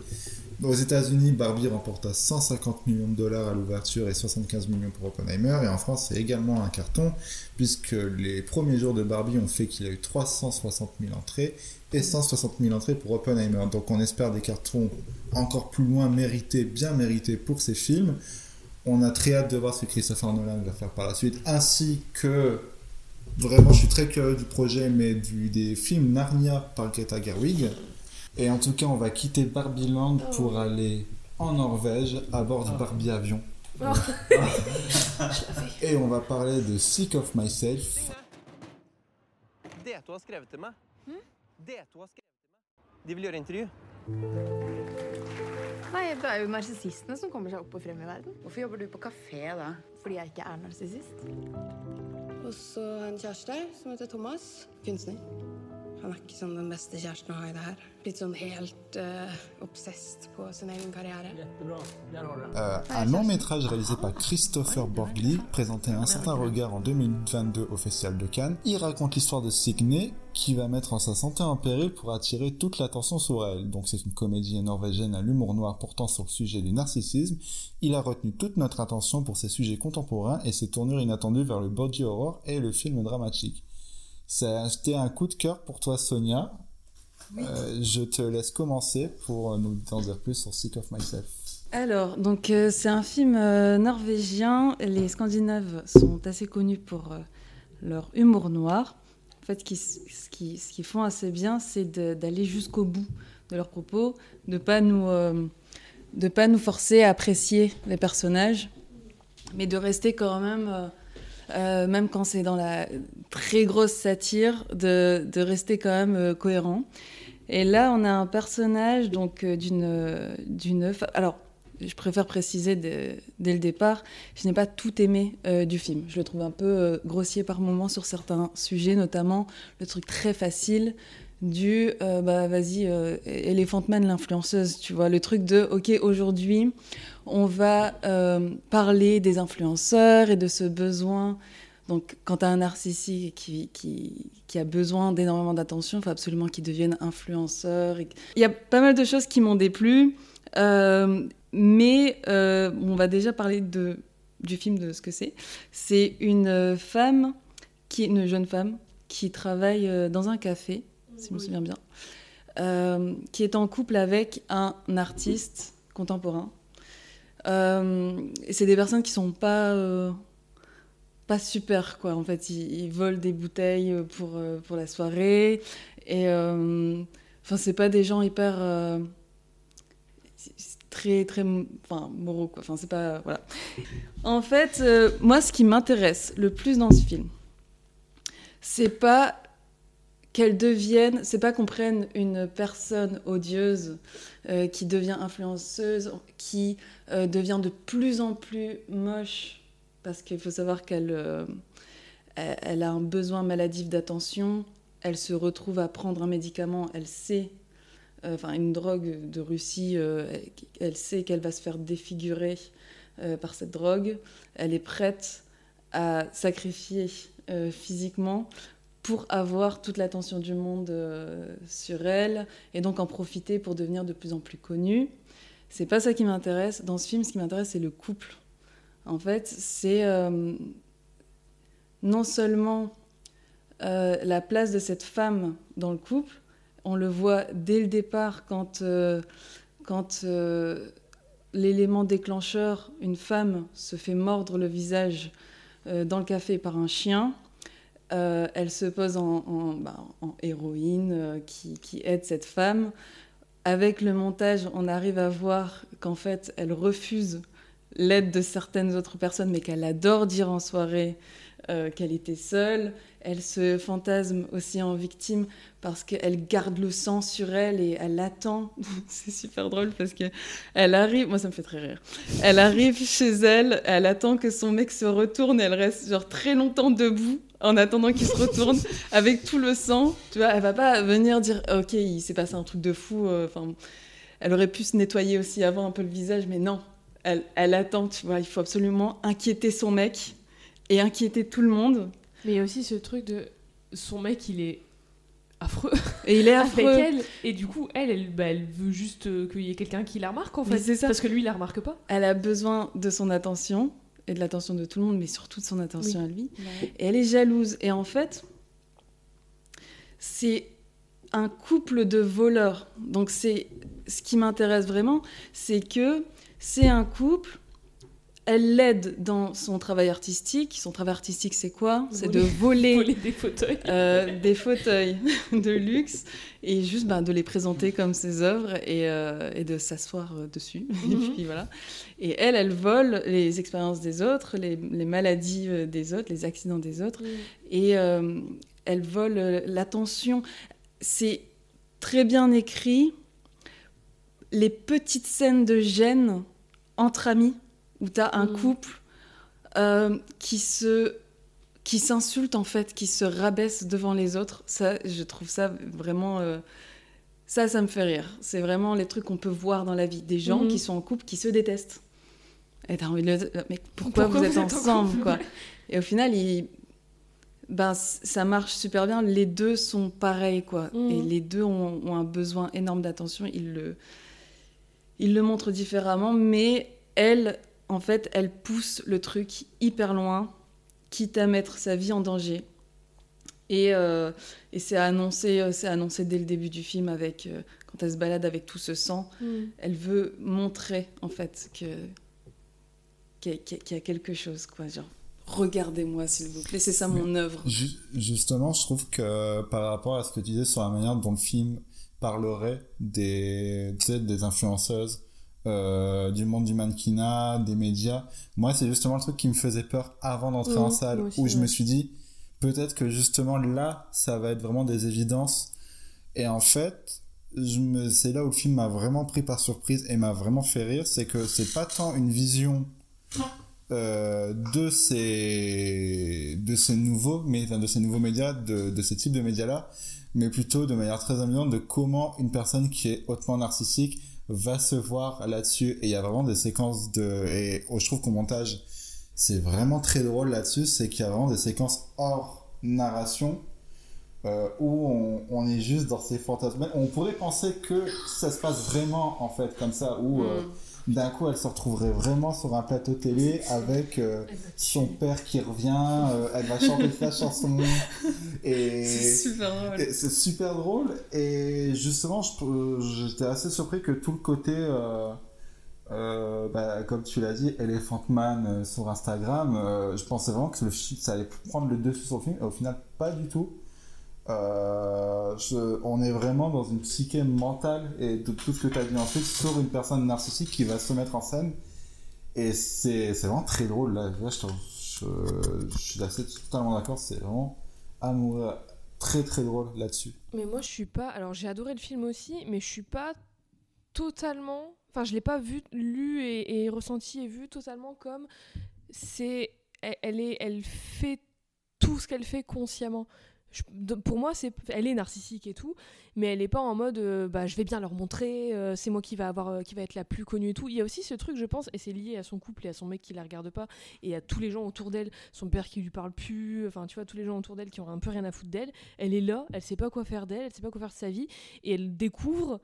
Aux États-Unis, Barbie remporta 150 millions de dollars à l'ouverture et 75 millions pour Oppenheimer. Et en France, c'est également un carton puisque les premiers jours de Barbie ont fait qu'il a eu 360 000 entrées et 160 000 entrées pour Oppenheimer. Donc on espère des cartons encore plus loin mérités, bien mérités pour ces films. On a très hâte de voir ce que Christopher Nolan va faire par la suite, ainsi que vraiment, je suis très curieux du projet, mais du, des films Narnia par Greta Gerwig. Et en tout cas, on va quitter Barbie Land pour aller en Norvège à bord du Barbie avion. Oh. Et on va parler de Sick of Myself. Meg. De vil gjøre intervju. Hei, det er jo narsissistene som kommer seg opp og frem i verden. Hvorfor jobber du på kafé da? Fordi jeg ikke er narsissist. Og så en kjæreste som heter Thomas. Kunstner. Han er ikke sånn den beste kjæresten å ha i det her. Litt sånn helt uh, obsesst på sin egen karriere. Euh, un long métrage réalisé par Christopher Borgli, présenté à un certain regard en 2022 au Festival de Cannes. Il raconte l'histoire de Signe, qui va mettre sa santé en péril pour attirer toute l'attention sur elle. Donc c'est une comédie norvégienne à l'humour noir portant sur le sujet du narcissisme. Il a retenu toute notre attention pour ses sujets contemporains et ses tournures inattendues vers le body horror et le film dramatique. C'était un coup de cœur pour toi, Sonia. Euh, je te laisse commencer pour nous en dire plus sur Sick of Myself. Alors, donc euh, c'est un film euh, norvégien. Les Scandinaves sont assez connus pour euh, leur humour noir. En fait, ce qu'ils ce qui, ce qu'ils font assez bien, c'est d'aller jusqu'au bout de leurs propos, de pas nous, euh, de pas nous forcer à apprécier les personnages, mais de rester quand même, euh, même quand c'est dans la très grosse satire, de, de rester quand même euh, cohérent. Et là, on a un personnage donc euh, d'une d'une alors je préfère préciser dès, le départ, je n'ai pas tout aimé du film. Je le trouve un peu grossier par moments sur certains sujets, notamment le truc très facile du euh, bah vas-y euh, Elephant Man l'influenceuse, tu vois, le truc de OK, aujourd'hui, on va euh, parler des influenceurs et de ce besoin donc, quand tu as un narcissique qui, a besoin d'énormément d'attention, il faut absolument qu'il devienne influenceur. Il y a pas mal de choses qui m'ont déplu, euh, mais on va déjà parler de, du film, de ce que c'est. C'est une femme, qui, une jeune femme, qui travaille dans un café, si je me souviens bien, euh, qui est en couple avec un artiste contemporain. Euh, c'est des personnes qui sont pas euh, pas super quoi. En fait ils, ils volent des bouteilles pour euh, pour la soirée. Et euh, enfin c'est pas des gens hyper euh, très très enfin moraux quoi. Enfin c'est pas voilà. En fait euh, moi ce qui m'intéresse le plus dans ce film c'est pas qu'elle devienne, c'est pas qu'on prenne une personne odieuse euh, qui devient influenceuse, qui euh, devient de plus en plus moche, parce qu'il faut savoir qu'elle euh, elle, a un besoin maladif d'attention, elle se retrouve à prendre un médicament, elle sait, enfin une drogue de Russie, elle, sait qu'elle va se faire défigurer par cette drogue, elle est prête à sacrifier physiquement pour avoir toute l'attention du monde euh, sur elle et donc en profiter pour devenir de plus en plus connue. C'est pas ça qui m'intéresse. Dans ce film, ce qui m'intéresse, c'est le couple. En fait, c'est euh, non seulement euh, la place de cette femme dans le couple, on le voit dès le départ quand, quand l'élément déclencheur, une femme se fait mordre le visage dans le café par un chien. Euh, elle se pose en, bah, héroïne euh, qui aide cette femme. Avec le montage, on arrive à voir qu'en fait, elle refuse l'aide de certaines autres personnes, mais qu'elle adore dire en soirée euh, qu'elle était seule. Elle se fantasme aussi en victime parce qu'elle garde le sang sur elle et elle attend. C'est super drôle parce que elle arrive, moi ça me fait très rire. Elle arrive chez elle, elle attend que son mec se retourne, et elle reste genre très longtemps debout en attendant qu'il se retourne avec tout le sang. Tu vois, elle va pas venir dire ok il s'est passé un truc de fou. euh, Enfin, elle aurait pu se nettoyer aussi avant un peu le visage, mais non. Elle, elle attend, tu vois, il faut absolument inquiéter son mec et inquiéter tout le monde. Mais il y a aussi ce truc de son mec, il est affreux. Et il est Avec affreux. elle. Et du coup, elle, elle, bah, elle veut juste euh, qu'il y ait quelqu'un qui la remarque en fait. c'est ça. Parce que lui, il la remarque pas. Elle a besoin de son attention et de l'attention de tout le monde, mais surtout de son attention Oui. à lui. Ouais. Et elle est jalouse. Et en fait, c'est un couple de voleurs. Donc c'est ce qui m'intéresse vraiment, c'est que c'est un couple. Elle l'aide dans son travail artistique. Son travail artistique, c'est quoi? C'est de voler, Voler des fauteuils. euh, des fauteuils de luxe et juste ben, de les présenter comme ses œuvres et, euh, et de s'asseoir euh, dessus. Et Mhm. puis voilà. Et elle, elle vole les expériences des autres, les, les maladies des autres, les accidents des autres. Et euh, elle vole l'attention. C'est très bien écrit. les petites scènes de gêne entre amis, où tu as un Mm. couple euh, qui se qui s'insulte en fait, qui se rabaisse devant les autres. Ça, je trouve ça vraiment. euh, ça, ça me fait rire. C'est vraiment les trucs qu'on peut voir dans la vie. Des gens Mhm. qui sont en couple, qui se détestent. Et t'as envie de le dire, mais pourquoi, Pourquoi vous êtes vous êtes en ensemble quoi Et au final, ben, ça marche super bien. Les deux sont pareils, quoi. Mhm. Et les deux ont, ont un besoin énorme d'attention. Ils le... Ils le montrent différemment, mais elle, en fait, elle pousse le truc hyper loin, quitte à mettre sa vie en danger. Et, euh, et c'est annoncé, euh, c'est annoncé dès le début du film avec euh, quand elle se balade avec tout ce sang. Mm. Elle veut montrer en fait que qu'il y, a- y quelque chose quoi. Genre regardez-moi s'il vous plaît. C'est ça mon œuvre. Ju- Justement, je trouve que par rapport à ce que tu disais sur la manière dont le film parlerait des, tu sais, des influenceuses, euh, du monde du mannequinat, des médias, moi, c'est justement le truc qui me faisait peur avant d'entrer en salle, moi aussi, où je ouais. me suis dit, peut-être que justement là, ça va être vraiment des évidences. Et en fait, me, c'est là où le film m'a vraiment pris par surprise et m'a vraiment fait rire, c'est que c'est pas tant une vision euh, de ces de ces nouveaux mais enfin, de ces nouveaux médias de, de ces types de médias là mais plutôt de manière très amusante de comment une personne qui est hautement narcissique va se voir là-dessus. Et il y a vraiment des séquences de et oh, je trouve qu'au montage c'est vraiment très drôle là-dessus. C'est qu'il y a vraiment des séquences hors narration euh, où on, on est juste dans ces fantasmes. On pourrait penser que ça se passe vraiment en fait comme ça, où euh, d'un coup elle se retrouverait vraiment sur un plateau télé avec euh, son père qui revient, euh, elle va chanter sa chanson. Et C'est super drôle. et c'est super drôle. Et justement j'étais assez surpris que tout le côté euh, euh, bah, comme tu l'as dit Elephant Man euh, sur Instagram je pensais vraiment que le ça allait prendre le dessus sur le film. Et au final pas du tout. On est vraiment dans une psyché mentale et de tout ce que tu as dit ensuite sur une personne narcissique qui va se mettre en scène. Et c'est vraiment très drôle. Là, je, suis totalement d'accord. C'est vraiment amoureux très très drôle là-dessus Mais moi, je suis pas. Alors, j'ai adoré le film aussi, mais je suis pas totalement. Enfin, je l'ai pas vu, lu et, ressenti et vu totalement comme c'est. Elle est, elle fait tout ce qu'elle fait consciemment. Pour moi, c'est, elle est narcissique et tout, mais elle est pas en mode, euh, bah, je vais bien leur montrer, euh, c'est moi qui va avoir, euh, qui va être la plus connue et tout. Il y a aussi ce truc, je pense, et c'est lié à son couple et à son mec qui la regarde pas, et à tous les gens autour d'elle, son père qui lui parle plus, enfin, tu vois, tous les gens autour d'elle qui ont un peu rien à foutre d'elle. Elle est là, elle sait pas quoi faire d'elle, elle sait pas quoi faire de sa vie, et elle découvre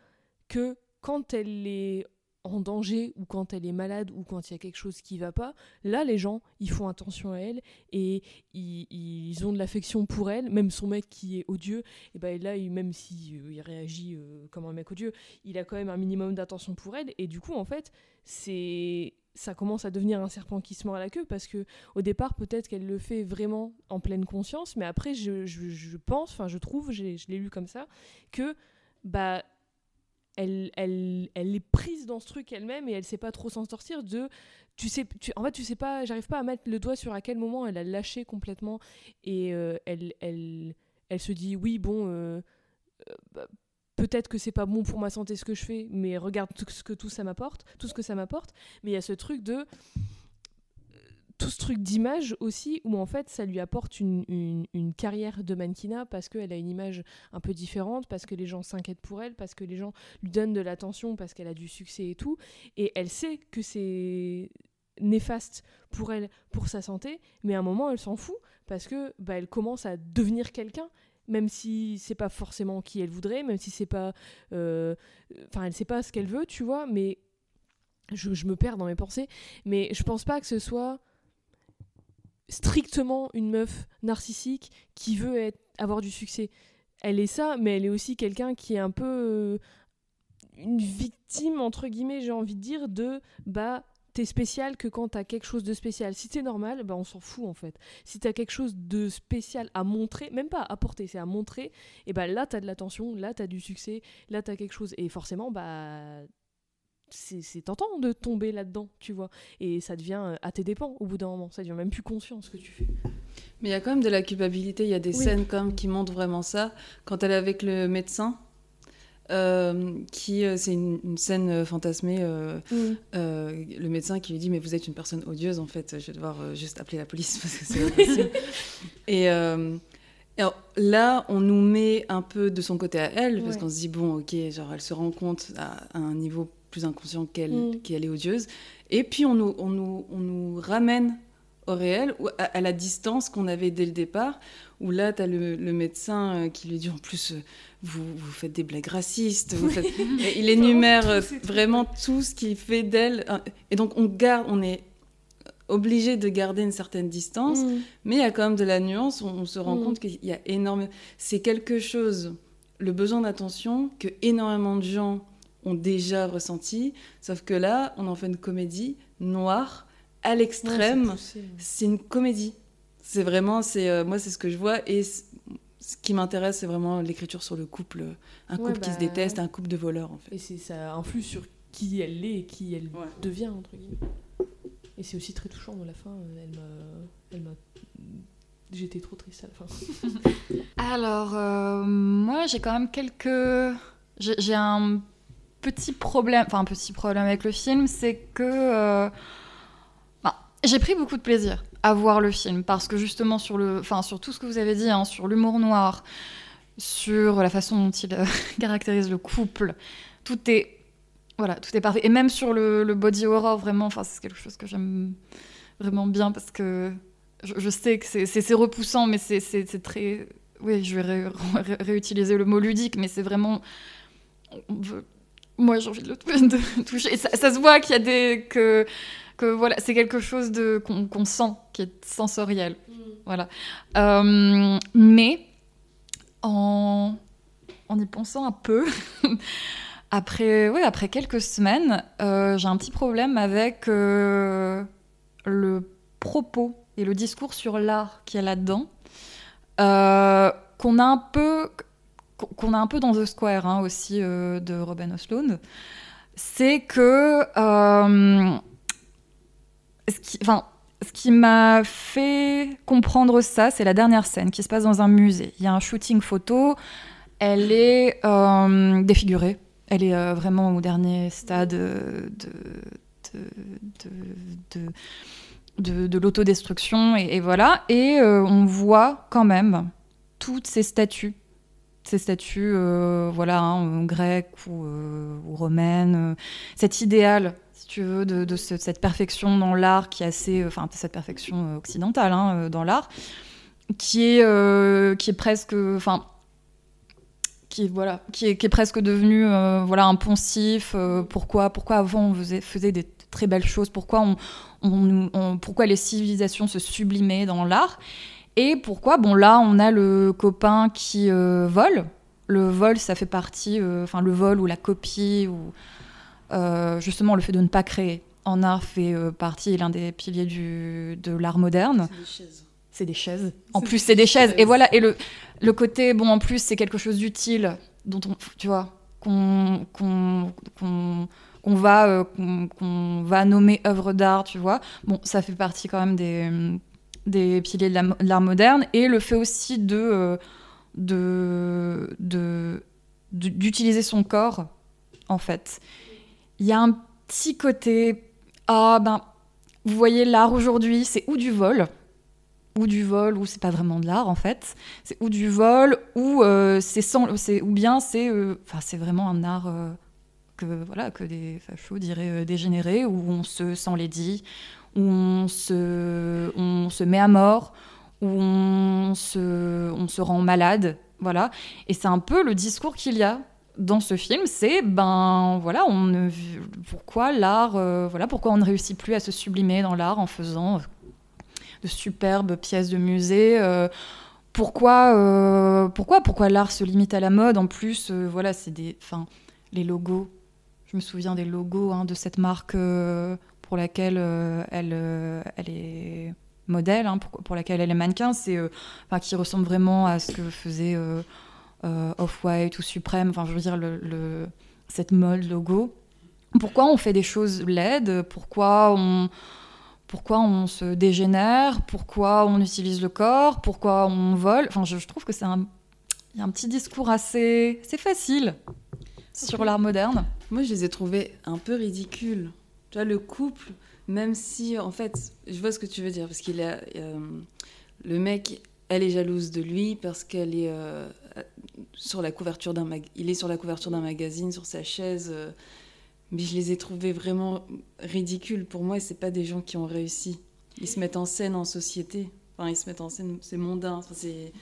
que quand elle est en danger ou quand elle est malade ou quand il y a quelque chose qui va pas, là les gens ils font attention à elle et ils, ont de l'affection pour elle, même son mec qui est odieux, et ben là même si euh, il réagit euh, comme un mec odieux, il a quand même un minimum d'attention pour elle. Et du coup en fait c'est ça commence à devenir un serpent qui se mord à la queue parce que au départ peut-être qu'elle le fait vraiment en pleine conscience, mais après je, je- je pense, enfin je trouve, je l'ai lu comme ça, que bah elle, elle, elle est prise dans ce truc elle-même et elle sait pas trop s'en sortir de tu sais tu, en fait tu sais pas j'arrive pas à mettre le doigt sur à quel moment elle a lâché complètement et euh, elle, elle elle se dit oui bon euh, euh, peut-être que c'est pas bon pour ma santé ce que je fais mais regarde tout ce que tout ça m'apporte tout ce que ça m'apporte. Mais il y a ce truc de tout ce truc d'image aussi, où en fait ça lui apporte une, une- carrière de mannequinat parce qu'elle a une image un peu différente, parce que les gens s'inquiètent pour elle, parce que les gens lui donnent de l'attention, parce qu'elle a du succès et tout. Et elle sait que c'est néfaste pour elle, pour sa santé, mais à un moment elle s'en fout parce que bah, elle commence à devenir quelqu'un. Même si c'est pas forcément qui elle voudrait, même si c'est pas, euh, enfin elle sait pas ce qu'elle veut, tu vois, mais je, je me perds dans mes pensées, mais je pense pas que ce soit strictement une meuf narcissique qui veut avoir du succès. Elle est ça, mais elle est aussi quelqu'un qui est un peu euh, une victime, entre guillemets, j'ai envie de dire, de bah t'es spécial que quand t'as quelque chose de spécial. Si t'es normal, bah on s'en fout en fait. Si t'as quelque chose de spécial à montrer, même pas à apporter, c'est à montrer, et bah là t'as de l'attention, là t'as du succès, là t'as quelque chose. Et forcément, bah c'est tentant de tomber là-dedans, tu vois. Et ça devient euh, à tes dépens au bout d'un moment. Ça devient même plus conscient ce que tu fais. Mais il y a quand même de la culpabilité. Il y a des Oui. scènes quand même qui montrent vraiment ça. Quand elle est avec le médecin, Euh, qui euh, c'est une, une scène euh, fantasmée Mm. le médecin qui lui dit mais vous êtes une personne odieuse en fait je vais devoir juste appeler la police parce que c'est et et alors, là on nous met un peu de son côté à elle parce Ouais. qu'on se dit bon ok genre elle se rend compte à, à un niveau plus inconscient qu'elle Mm. qu'elle est odieuse et puis on nous, on nous, on nous ramène au réel, ou à, à la distance qu'on avait dès le départ, où là, tu as le, le médecin euh, qui lui dit en plus, euh, vous, vous faites des blagues racistes, vous faites- Et il énumère euh, vraiment tout ce qui fait d'elle. Et donc, on garde, on est obligé de garder une certaine distance, Mm. mais il y a quand même de la nuance, on, on se rend Mm. compte qu'il y a énormément. C'est quelque chose, le besoin d'attention, que énormément de gens ont déjà ressenti, sauf que là, on en fait une comédie noire à l'extrême. c'est poussé, ouais. c'est une comédie. C'est vraiment, c'est euh, moi, c'est ce que je vois. Et ce qui m'intéresse, c'est vraiment l'écriture sur le couple, un Ouais, couple qui se bah, déteste, un couple de voleurs, en fait. Et c'est- ça influe sur qui elle est et qui elle devient, entre guillemets. Et c'est aussi très touchant à la fin. euh, Elle m'a. Elle m'a. J'étais trop triste à la fin. Alors, euh, moi, j'ai quand même quelques. J'ai j'ai un petit problème, enfin, un petit problème avec le film, c'est que. euh, bah, j'ai pris beaucoup de plaisir à voir le film parce que justement, sur, le, enfin, sur tout ce que vous avez dit, hein, sur l'humour noir, sur la façon dont il euh, caractérise le couple, tout est. Voilà, tout est parfait. Et même sur le, body horror, vraiment, enfin, c'est quelque chose que j'aime vraiment bien parce que je, sais que c'est- repoussant, mais c'est- très. Oui, je vais ré- ré- réutiliser le mot ludique, mais c'est vraiment. Moi, j'ai envie de le de toucher. Et ça, ça se voit qu'il y a des. que, que voilà, c'est quelque chose de qu'on sent, qui est sensoriel. Voilà. Euh, mais en, en y pensant un peu, après, ouais, après quelques semaines, euh, j'ai un petit problème avec euh, le propos et le discours sur l'art qu'il y a là-dedans, qu'on a un peu qu'on a un peu dans The Square hein, aussi euh, de Robin Osloon, c'est que euh, ce qui, enfin, ce qui m'a fait comprendre ça, c'est la dernière scène qui se passe dans un musée. Il y a un shooting photo, elle est euh, défigurée, elle est vraiment au dernier stade de, de, de, de- de- de l'autodestruction, et, voilà. Et on voit quand même toutes ces statues ces statues euh, voilà, hein, grecques ou, euh, ou romaines, euh, cet idéal, si tu veux, de, de ce- cette perfection dans l'art qui est assez, euh, enfin cette perfection euh, occidentale hein, euh, dans l'art, qui est, euh, qui est presque, enfin, qui voilà, qui est, presque devenu euh, voilà un poncif. euh, pourquoi, pourquoi avant on faisait, faisait des très belles choses Pourquoi on- pourquoi les civilisations se sublimaient dans l'art et pourquoi? Bon, là, on a le copain qui euh, vole. Le vol, ça fait partie, euh, enfin, le vol ou la copie, ou euh, justement le fait de ne pas créer en art fait partie, l'un des piliers du, de l'art moderne. C'est des chaises. En plus, c'est des chaises. Et voilà, et le, le côté, bon, en plus, c'est quelque chose d'utile, dont on, tu vois, qu'on qu'on va, va nommer œuvre d'art, tu vois. Bon, ça fait partie quand même des, des piliers de la- de l'art moderne. Et le fait aussi euh, de, d'utiliser son corps, en fait. Il y a un petit côté, ah ben, vous voyez, l'art aujourd'hui, c'est ou du vol, ou du vol, ou c'est pas vraiment de l'art en fait. C'est ou du vol, ou euh, c'est sans, ou bien c'est, euh, c'est vraiment un art que voilà que des fachos diraient dégénéré, où on se sent les où on se, on se met à mort, où on se, on se rend malade, voilà. Et c'est un peu le discours qu'il y a dans ce film, c'est ben voilà, on ne, pourquoi l'art, euh, voilà, pourquoi on ne réussit plus à se sublimer dans l'art en faisant euh, de superbes pièces de musée. euh, pourquoi, pourquoi, pourquoi l'art se limite à la mode? En plus, voilà, c'est des, les logos. Je me souviens des logos hein, de cette marque pour laquelle euh, elle, euh, elle est modèle, hein, pour, pour laquelle elle est mannequin, c'est, euh, enfin, qui ressemble vraiment à ce que faisait Off-White ou Supreme. Enfin, je veux dire le, le- cette mode logo. Pourquoi on fait des choses laides? Pourquoi on pourquoi on se dégénère, pourquoi on utilise le corps, pourquoi on vole? Enfin, je, je trouve que c'est un, y a un petit discours assez, c'est facile. sur l'art moderne. Moi, je les ai trouvés un peu ridicules. Vois, le couple, même si, en fait, je vois ce que tu veux dire, parce qu'il a. euh, le mec, elle est jalouse de lui parce qu'elle est euh, sur la couverture d'un mag... il est sur la couverture d'un magazine, sur sa chaise. euh, mais je les ai trouvés vraiment ridicules. Pour moi, c'est pas des gens qui ont réussi. Ils se mettent en scène en société. Enfin, ils se mettent en scène, c'est mondain. C'est.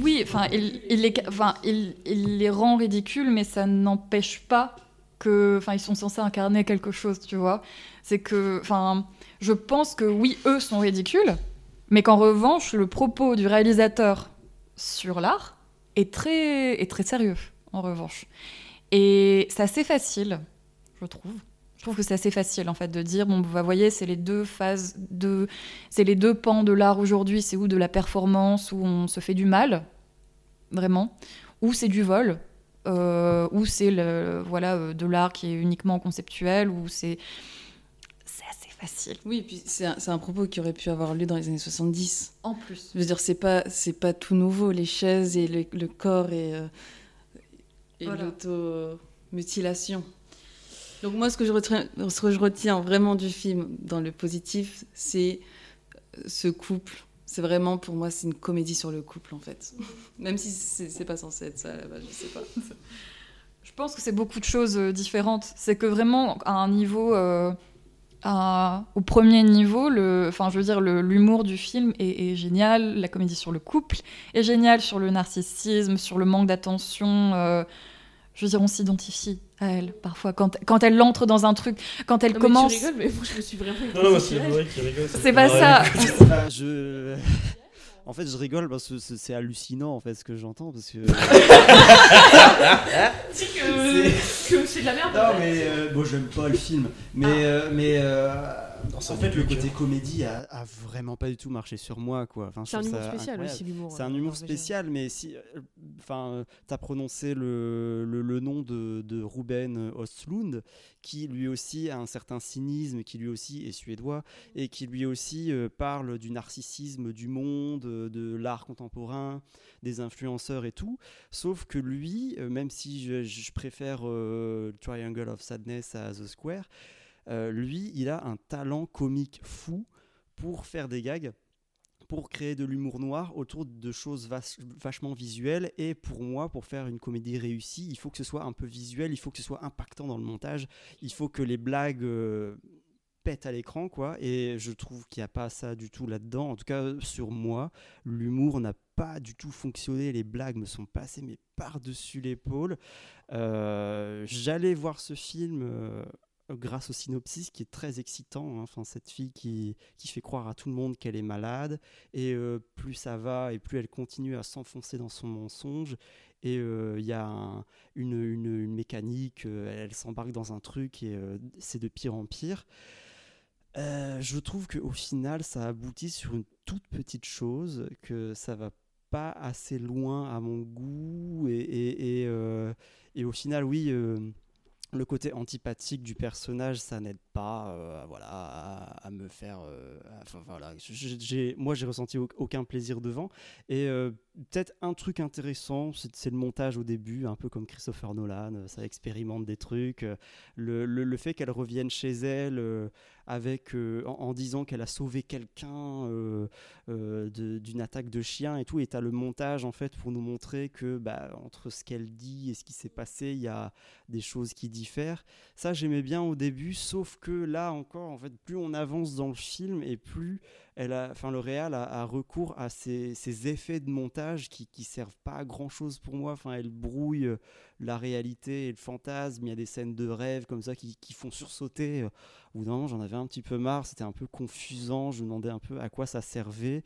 Oui, enfin, les, il les rend ridicules, mais ça n'empêche pas que, enfin, ils sont censés incarner quelque chose, tu vois. C'est que, enfin, je pense que oui, eux sont ridicules, mais qu'en revanche, le propos du réalisateur sur l'art est très, est très sérieux, en revanche. Et c'est assez facile, je trouve. Je trouve que c'est assez facile en fait de dire bon vous voyez c'est les deux phases de c'est les deux pans de l'art aujourd'hui c'est où de la performance où on se fait du mal vraiment ou c'est du vol euh, ou c'est voilà euh, de l'art qui est uniquement conceptuel ou c'est c'est assez facile Oui, et puis c'est un, un propos qui aurait pu avoir lieu dans les années 70. En plus. Je veux dire, c'est pas, pas tout nouveau, les chaises et le, le corps et, euh, et Voilà. l'auto-mutilation. Donc moi, ce que, je retiens, ce que je retiens vraiment du film, dans le positif, c'est ce couple. C'est vraiment, pour moi, c'est une comédie sur le couple, en fait. Même si c'est pas censé être ça, base, je sais pas. Je pense que c'est beaucoup de choses euh, différentes. C'est que vraiment, à un niveau. euh, au premier niveau, le, enfin, je veux dire, l'humour du film est, est génial. La comédie sur le couple est géniale, sur le narcissisme, sur le manque d'attention. euh, je veux dire, on s'identifie à elle parfois quand, quand elle entre dans un truc, quand elle Non, mais commence. Tu rigoles, mais moi je me suis vraiment. Non, non, c'est. Laurie qui rigole, C'est pas ça. Je... En fait, je rigole parce que c'est hallucinant en fait ce que j'entends parce que. Dis que, c'est de la merde. Non mais euh, bon, j'aime pas le film, mais euh, mais euh, ça en fait le côté comédie a, a vraiment pas du tout marché sur moi quoi. Enfin, C'est un humour spécial incroyable. aussi, l'humour, C'est un euh, humour spécial, mais si, euh, enfin, euh, t'as prononcé le, le, le nom de, de Ruben Östlund, qui lui aussi a un certain cynisme, qui lui aussi est suédois et qui lui aussi euh, parle du narcissisme du monde, de l'art contemporain, des influenceurs et tout. Sauf que lui, même si je, je préfère euh, Triangle of Sadness à The Square, euh, lui, il a un talent comique fou pour faire des gags pour créer de l'humour noir autour de choses vach- vachement visuelles. Et pour moi pour faire une comédie réussie il faut que ce soit un peu visuel il faut que ce soit impactant dans le montage il faut que les blagues euh, pètent à l'écran quoi. Et je trouve qu'il n'y a pas ça du tout là-dedans. En tout cas sur moi l'humour n'a pas du tout fonctionné. Les blagues me sont passées mais par-dessus l'épaule. Euh, j'allais voir ce film grâce au synopsis qui est très excitant. hein. Enfin, cette fille qui, qui fait croire à tout le monde qu'elle est malade, et euh, plus ça va, et plus elle continue à s'enfoncer dans son mensonge. Et euh, il y a un- une, une- mécanique, euh, elle s'embarque dans un truc, et c'est de pire en pire. Je trouve qu'au final, ça aboutit sur une toute petite chose, que ça va pas assez loin à mon goût, et, et au final, oui. Le côté antipathique du personnage, ça n'aide pas, euh, voilà, à, me faire. euh, enfin, voilà, j'ai, moi, j'ai ressenti au- aucun plaisir devant. Et euh, peut-être un truc intéressant, c'est, le montage au début, un peu comme Christopher Nolan, ça expérimente des trucs. Le, le- fait qu'elle revienne chez elle euh, avec, en, disant qu'elle a sauvé quelqu'un d'une attaque de chien et tout, et t'as le montage en fait pour nous montrer que bah, entre ce qu'elle dit et ce qui s'est passé, il y a des choses qui diffèrent. Ça, j'aimais bien au début, sauf que là encore, en fait, plus on avance dans le film et plus elle a, enfin, le réal a, recours à ces, effets de montage qui, servent pas à grand chose pour moi. Enfin, elle brouille euh, la réalité et le fantasme. Il y a des scènes de rêve comme ça qui, qui font sursauter. Euh, d'un moment, j'en avais un petit peu marre. C'était un peu confusant. Je me demandais un peu à quoi ça servait.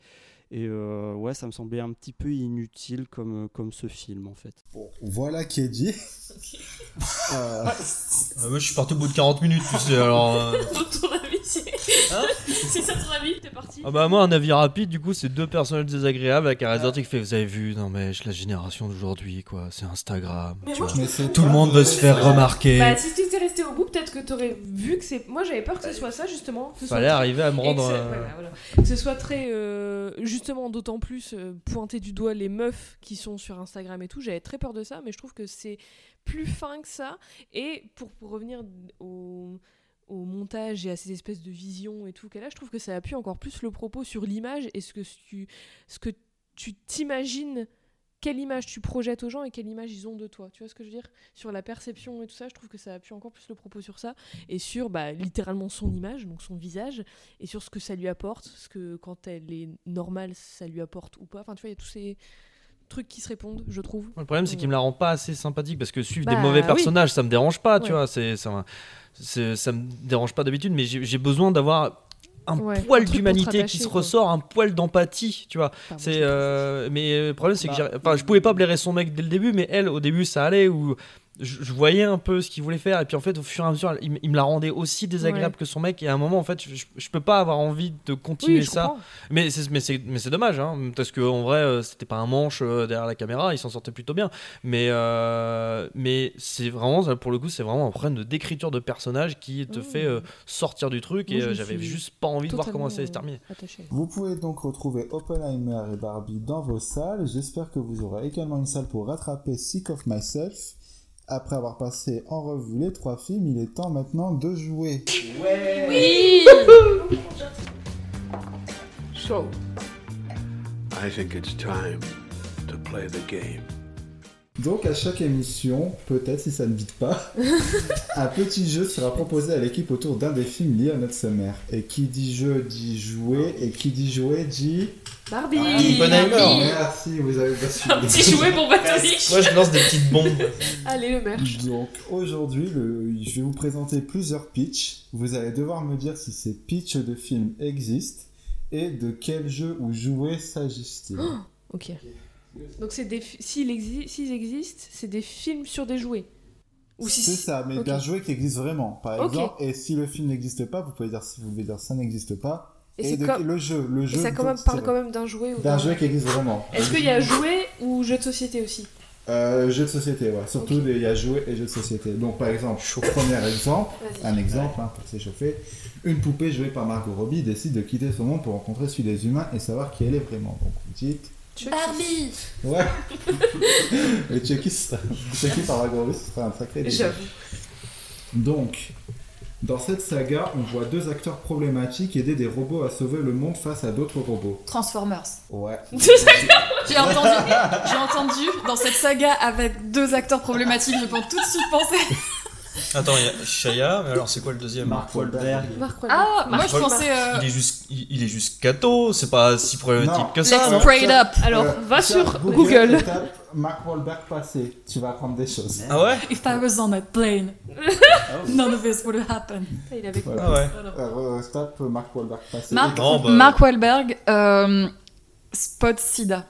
Et euh, ouais, ça me semblait un petit peu inutile comme, comme ce film en fait. Voilà qui est dit. Euh, Euh, moi, je suis parti au bout de 40 minutes, tu sais, alors. C'est. Hein c'est ça ton avis, t'es parti Ah bah moi un avis rapide du coup c'est deux personnages désagréables avec un réalisateur qui fait vous avez vu non mais je- la génération d'aujourd'hui quoi c'est Instagram Mais tu moi, vois. je trouve tout le monde veut se faire remarquer Bah, si tu étais resté au bout, peut-être que t'aurais vu que c'est. Moi, j'avais peur que ce soit ça, justement. que ce Fallait soit- arriver à me que rendre, euh, voilà, voilà. Que ce soit très. euh, justement, d'autant plus euh, pointer du doigt les meufs qui sont sur Instagram et tout. J'avais très peur de ça, mais je trouve que c'est plus fin que ça. Et pour, pour revenir au au montage et à ces espèces de visions et tout qu'elle a, je trouve que ça appuie encore plus le propos sur l'image et ce que tu, ce que tu t'imagines, quelle image tu projettes aux gens et quelle image ils ont de toi. Tu vois ce que je veux dire? Sur la perception et tout ça, je trouve que ça appuie encore plus le propos sur ça et sur bah, littéralement son image, donc son visage, et sur ce que ça lui apporte, ce que quand elle est normale, ça lui apporte ou pas. Enfin, tu vois, il y a tous ces trucs qui se répondent, je trouve. Le problème, c'est qu'il me la rend pas assez sympathique parce que suivre des Bah, mauvais oui. personnages, ça me dérange pas, tu Ouais. vois. C'est, ça, ça me dérange pas d'habitude, mais j'ai, besoin d'avoir un Ouais, poil d'humanité qui se quoi. ressort, un poil d'empathie, tu vois. C'est, euh, mais le problème, c'est que j'arri- enfin, je pouvais pas blairer son mec dès le début, mais elle, au début, ça allait où je, je voyais un peu ce qu'il voulait faire, et puis en fait, au fur et à mesure, il, me- il me la rendait aussi désagréable Ouais. que son mec, et à un moment, en fait, je, je- je peux pas avoir envie de continuer Oui, ça. comprends. Mais c'est, mais c'est, mais c'est dommage, hein, parce que en vrai, euh, c'était pas un manche euh, derrière la caméra, il s'en sortait plutôt bien. Mais, euh, mais c'est vraiment, pour le coup, c'est vraiment un problème de d'écriture de personnage qui te fait euh, sortir du truc, Moi, et j'avais juste pas envie de voir comment ça allait se terminer. Vous pouvez donc retrouver Oppenheimer et Barbie dans vos salles. J'espère que vous aurez également une salle pour rattraper Sick of Myself. Après avoir passé en revue les trois films, il est temps maintenant de jouer. Oui So, I think it's time to play the game. Donc à chaque émission, peut-être si ça ne vite pas, un petit jeu sera proposé à l'équipe autour d'un des films liés à notre sommaire. Et qui dit jeu dit jouer, et qui dit jouer dit... Barbie Oppenheimer Merci, vous avez bien suivi. Un petit jouet pour Batory. Moi, je lance des petites bombes. Allez, le merch. Donc aujourd'hui, le- je vais vous présenter plusieurs pitchs. Vous allez devoir me dire si ces pitchs de films existent et de quel jeu ou jouet s'agissent-ils. Oh, ok. Donc c'est des fi- s'il exi- s'ils existent, c'est des films sur des jouets. Ou si C'est ça, mais Ok. d'un jouet qui existe vraiment, par Ok. exemple. Et si le film n'existe pas, vous pouvez dire si vous voulez dire ça n'existe pas. Et Et, c'est de- comme- le jeu, le Et jeu. ça quand même, dont- parle quand même d'un jouet ou D'un jeu qui existe vraiment. Est-ce qu'il y a jouet ou jeu de société aussi Euh, jeu de société, ouais. Surtout il y a jouets et jeux de société. Donc par exemple, premier exemple, un exemple hein, pour s'échauffer. Une poupée jouée par Margot Robbie décide de quitter son monde pour rencontrer celui des humains et savoir qui elle est vraiment. Donc vous dites. Barbie Ouais. Et Chucky, Chucky par Margot Robbie, ce sera un sacré délire. J'avoue. Donc, dans cette saga, on voit deux acteurs problématiques aider des robots à sauver le monde face à d'autres robots. Transformers. Ouais. J'ai entendu, j'ai entendu dans cette saga avec deux acteurs problématiques, je peux tout de suite penser. Attends, il y a Shia, mais alors c'est quoi le deuxième Mark Wahlberg. Mark Ah, moi Mark je pensais. euh, Il est juste, il, il est juste cato, c'est pas si problématique Non. que ça. Let's non pray it up. Alors, Euh, va tiens, sur Google. tape Mark Wahlberg passé. Tu vas apprendre des choses. Ah ouais If I was on a plane, none of this would happen. Il avait Voilà. Ah ouais. Euh, tape Mark Wahlberg passé. Mark, Non, bah- Mark Wahlberg, euh, Spot Sida.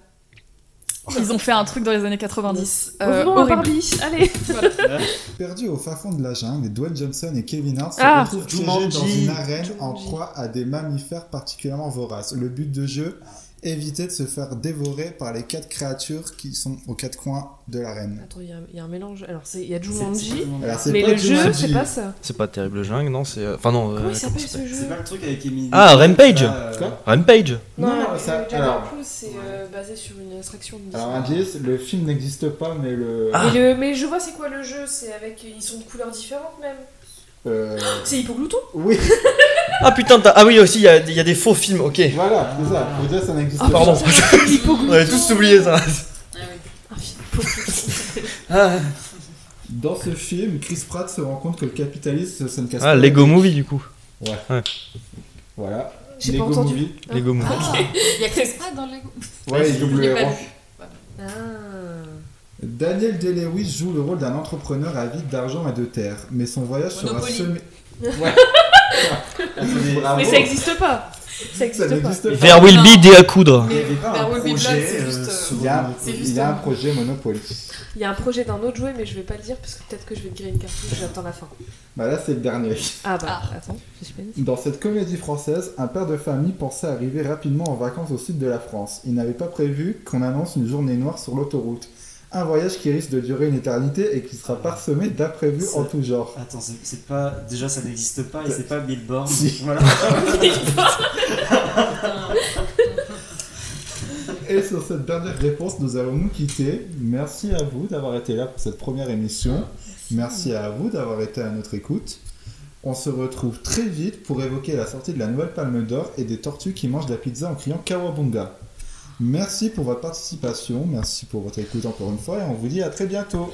Ils ont fait un truc dans les années 90. euh, Revenons à horrible. Barbie. Allez. Perdu au fin fond de la jungle, Dwayne Johnson et Kevin Hart se Ah. retrouvent piégés Jumanji. dans une arène en proie à des mammifères particulièrement voraces. Le but de jeu, éviter de se faire dévorer par les quatre créatures qui sont aux quatre coins de l'arène. Attends, il y, a- il y a un mélange. Alors, c'est- il y a Jumanji, mais le jeu, c'est pas ça. C'est pas terrible jungle, non c'est, euh, Enfin non. Comment euh, il s'appelle ce jeu C'est pas le truc avec Emily. Ah, Rampage. Euh, Quoi Rampage. Non, ça- alors- c'est euh, basé sur une attraction de. Alors indice, le film n'existe pas, mais le... Ah. Mais, le- mais je vois c'est quoi le jeu, c'est avec ils sont de couleurs différentes même. Euh, C'est Hippoglouton Oui, Ah putain, t'as- ah oui aussi, il y a, il y a des faux films, ok. voilà, c'est ça. Faut dire ça n'existe Ah, pardon. Hippoglouton. On avait tous oublié ça. Ah, Dans ce film, Chris Pratt se rend compte que le capitalisme, ça ne casse ah pas. Lego la vie. Movie du coup. Ouais. Ouais. Voilà. J'ai Lego pas entendu. Movie. Lego Movie. Ah, il y a Chris Pratt dans le Lego. Ouais, il double pas héros. Ah. Daniel Day-Lewis joue le rôle d'un entrepreneur avide d'argent et de terre, mais son voyage sera semé. Ouais. Mais ça existe pas. Ça existe pas. n'existe pas. There will be des à coudre. Il y un projet euh, juste, euh, Il y a, C'est il juste y a un un- projet Monopoly. Il y a un projet d'un autre jouet, mais je vais pas le dire parce que peut-être que je vais te griller une cartouche, j'attends la fin. Bah là, c'est le dernier. Ah bah, Ah. attends, suspense. Dans cette comédie française, un père de famille pensait arriver rapidement en vacances au sud de la France. Il n'avait pas prévu qu'on annonce une journée noire sur l'autoroute. Un voyage qui risque de durer une éternité et qui sera parsemé d'imprévus en tout genre. Attends, c'est c'est pas. Déjà, ça n'existe pas et c'est pas Billboard. Si. Voilà. Et sur cette dernière réponse, nous allons nous quitter. Merci à vous d'avoir été là pour cette première émission. Merci, à vous d'avoir été à notre écoute. On se retrouve très vite pour évoquer la sortie de la nouvelle Palme d'Or et des tortues qui mangent de la pizza en criant Kawabunga. Merci pour votre participation, merci pour votre écoute encore une fois et on vous dit à très bientôt.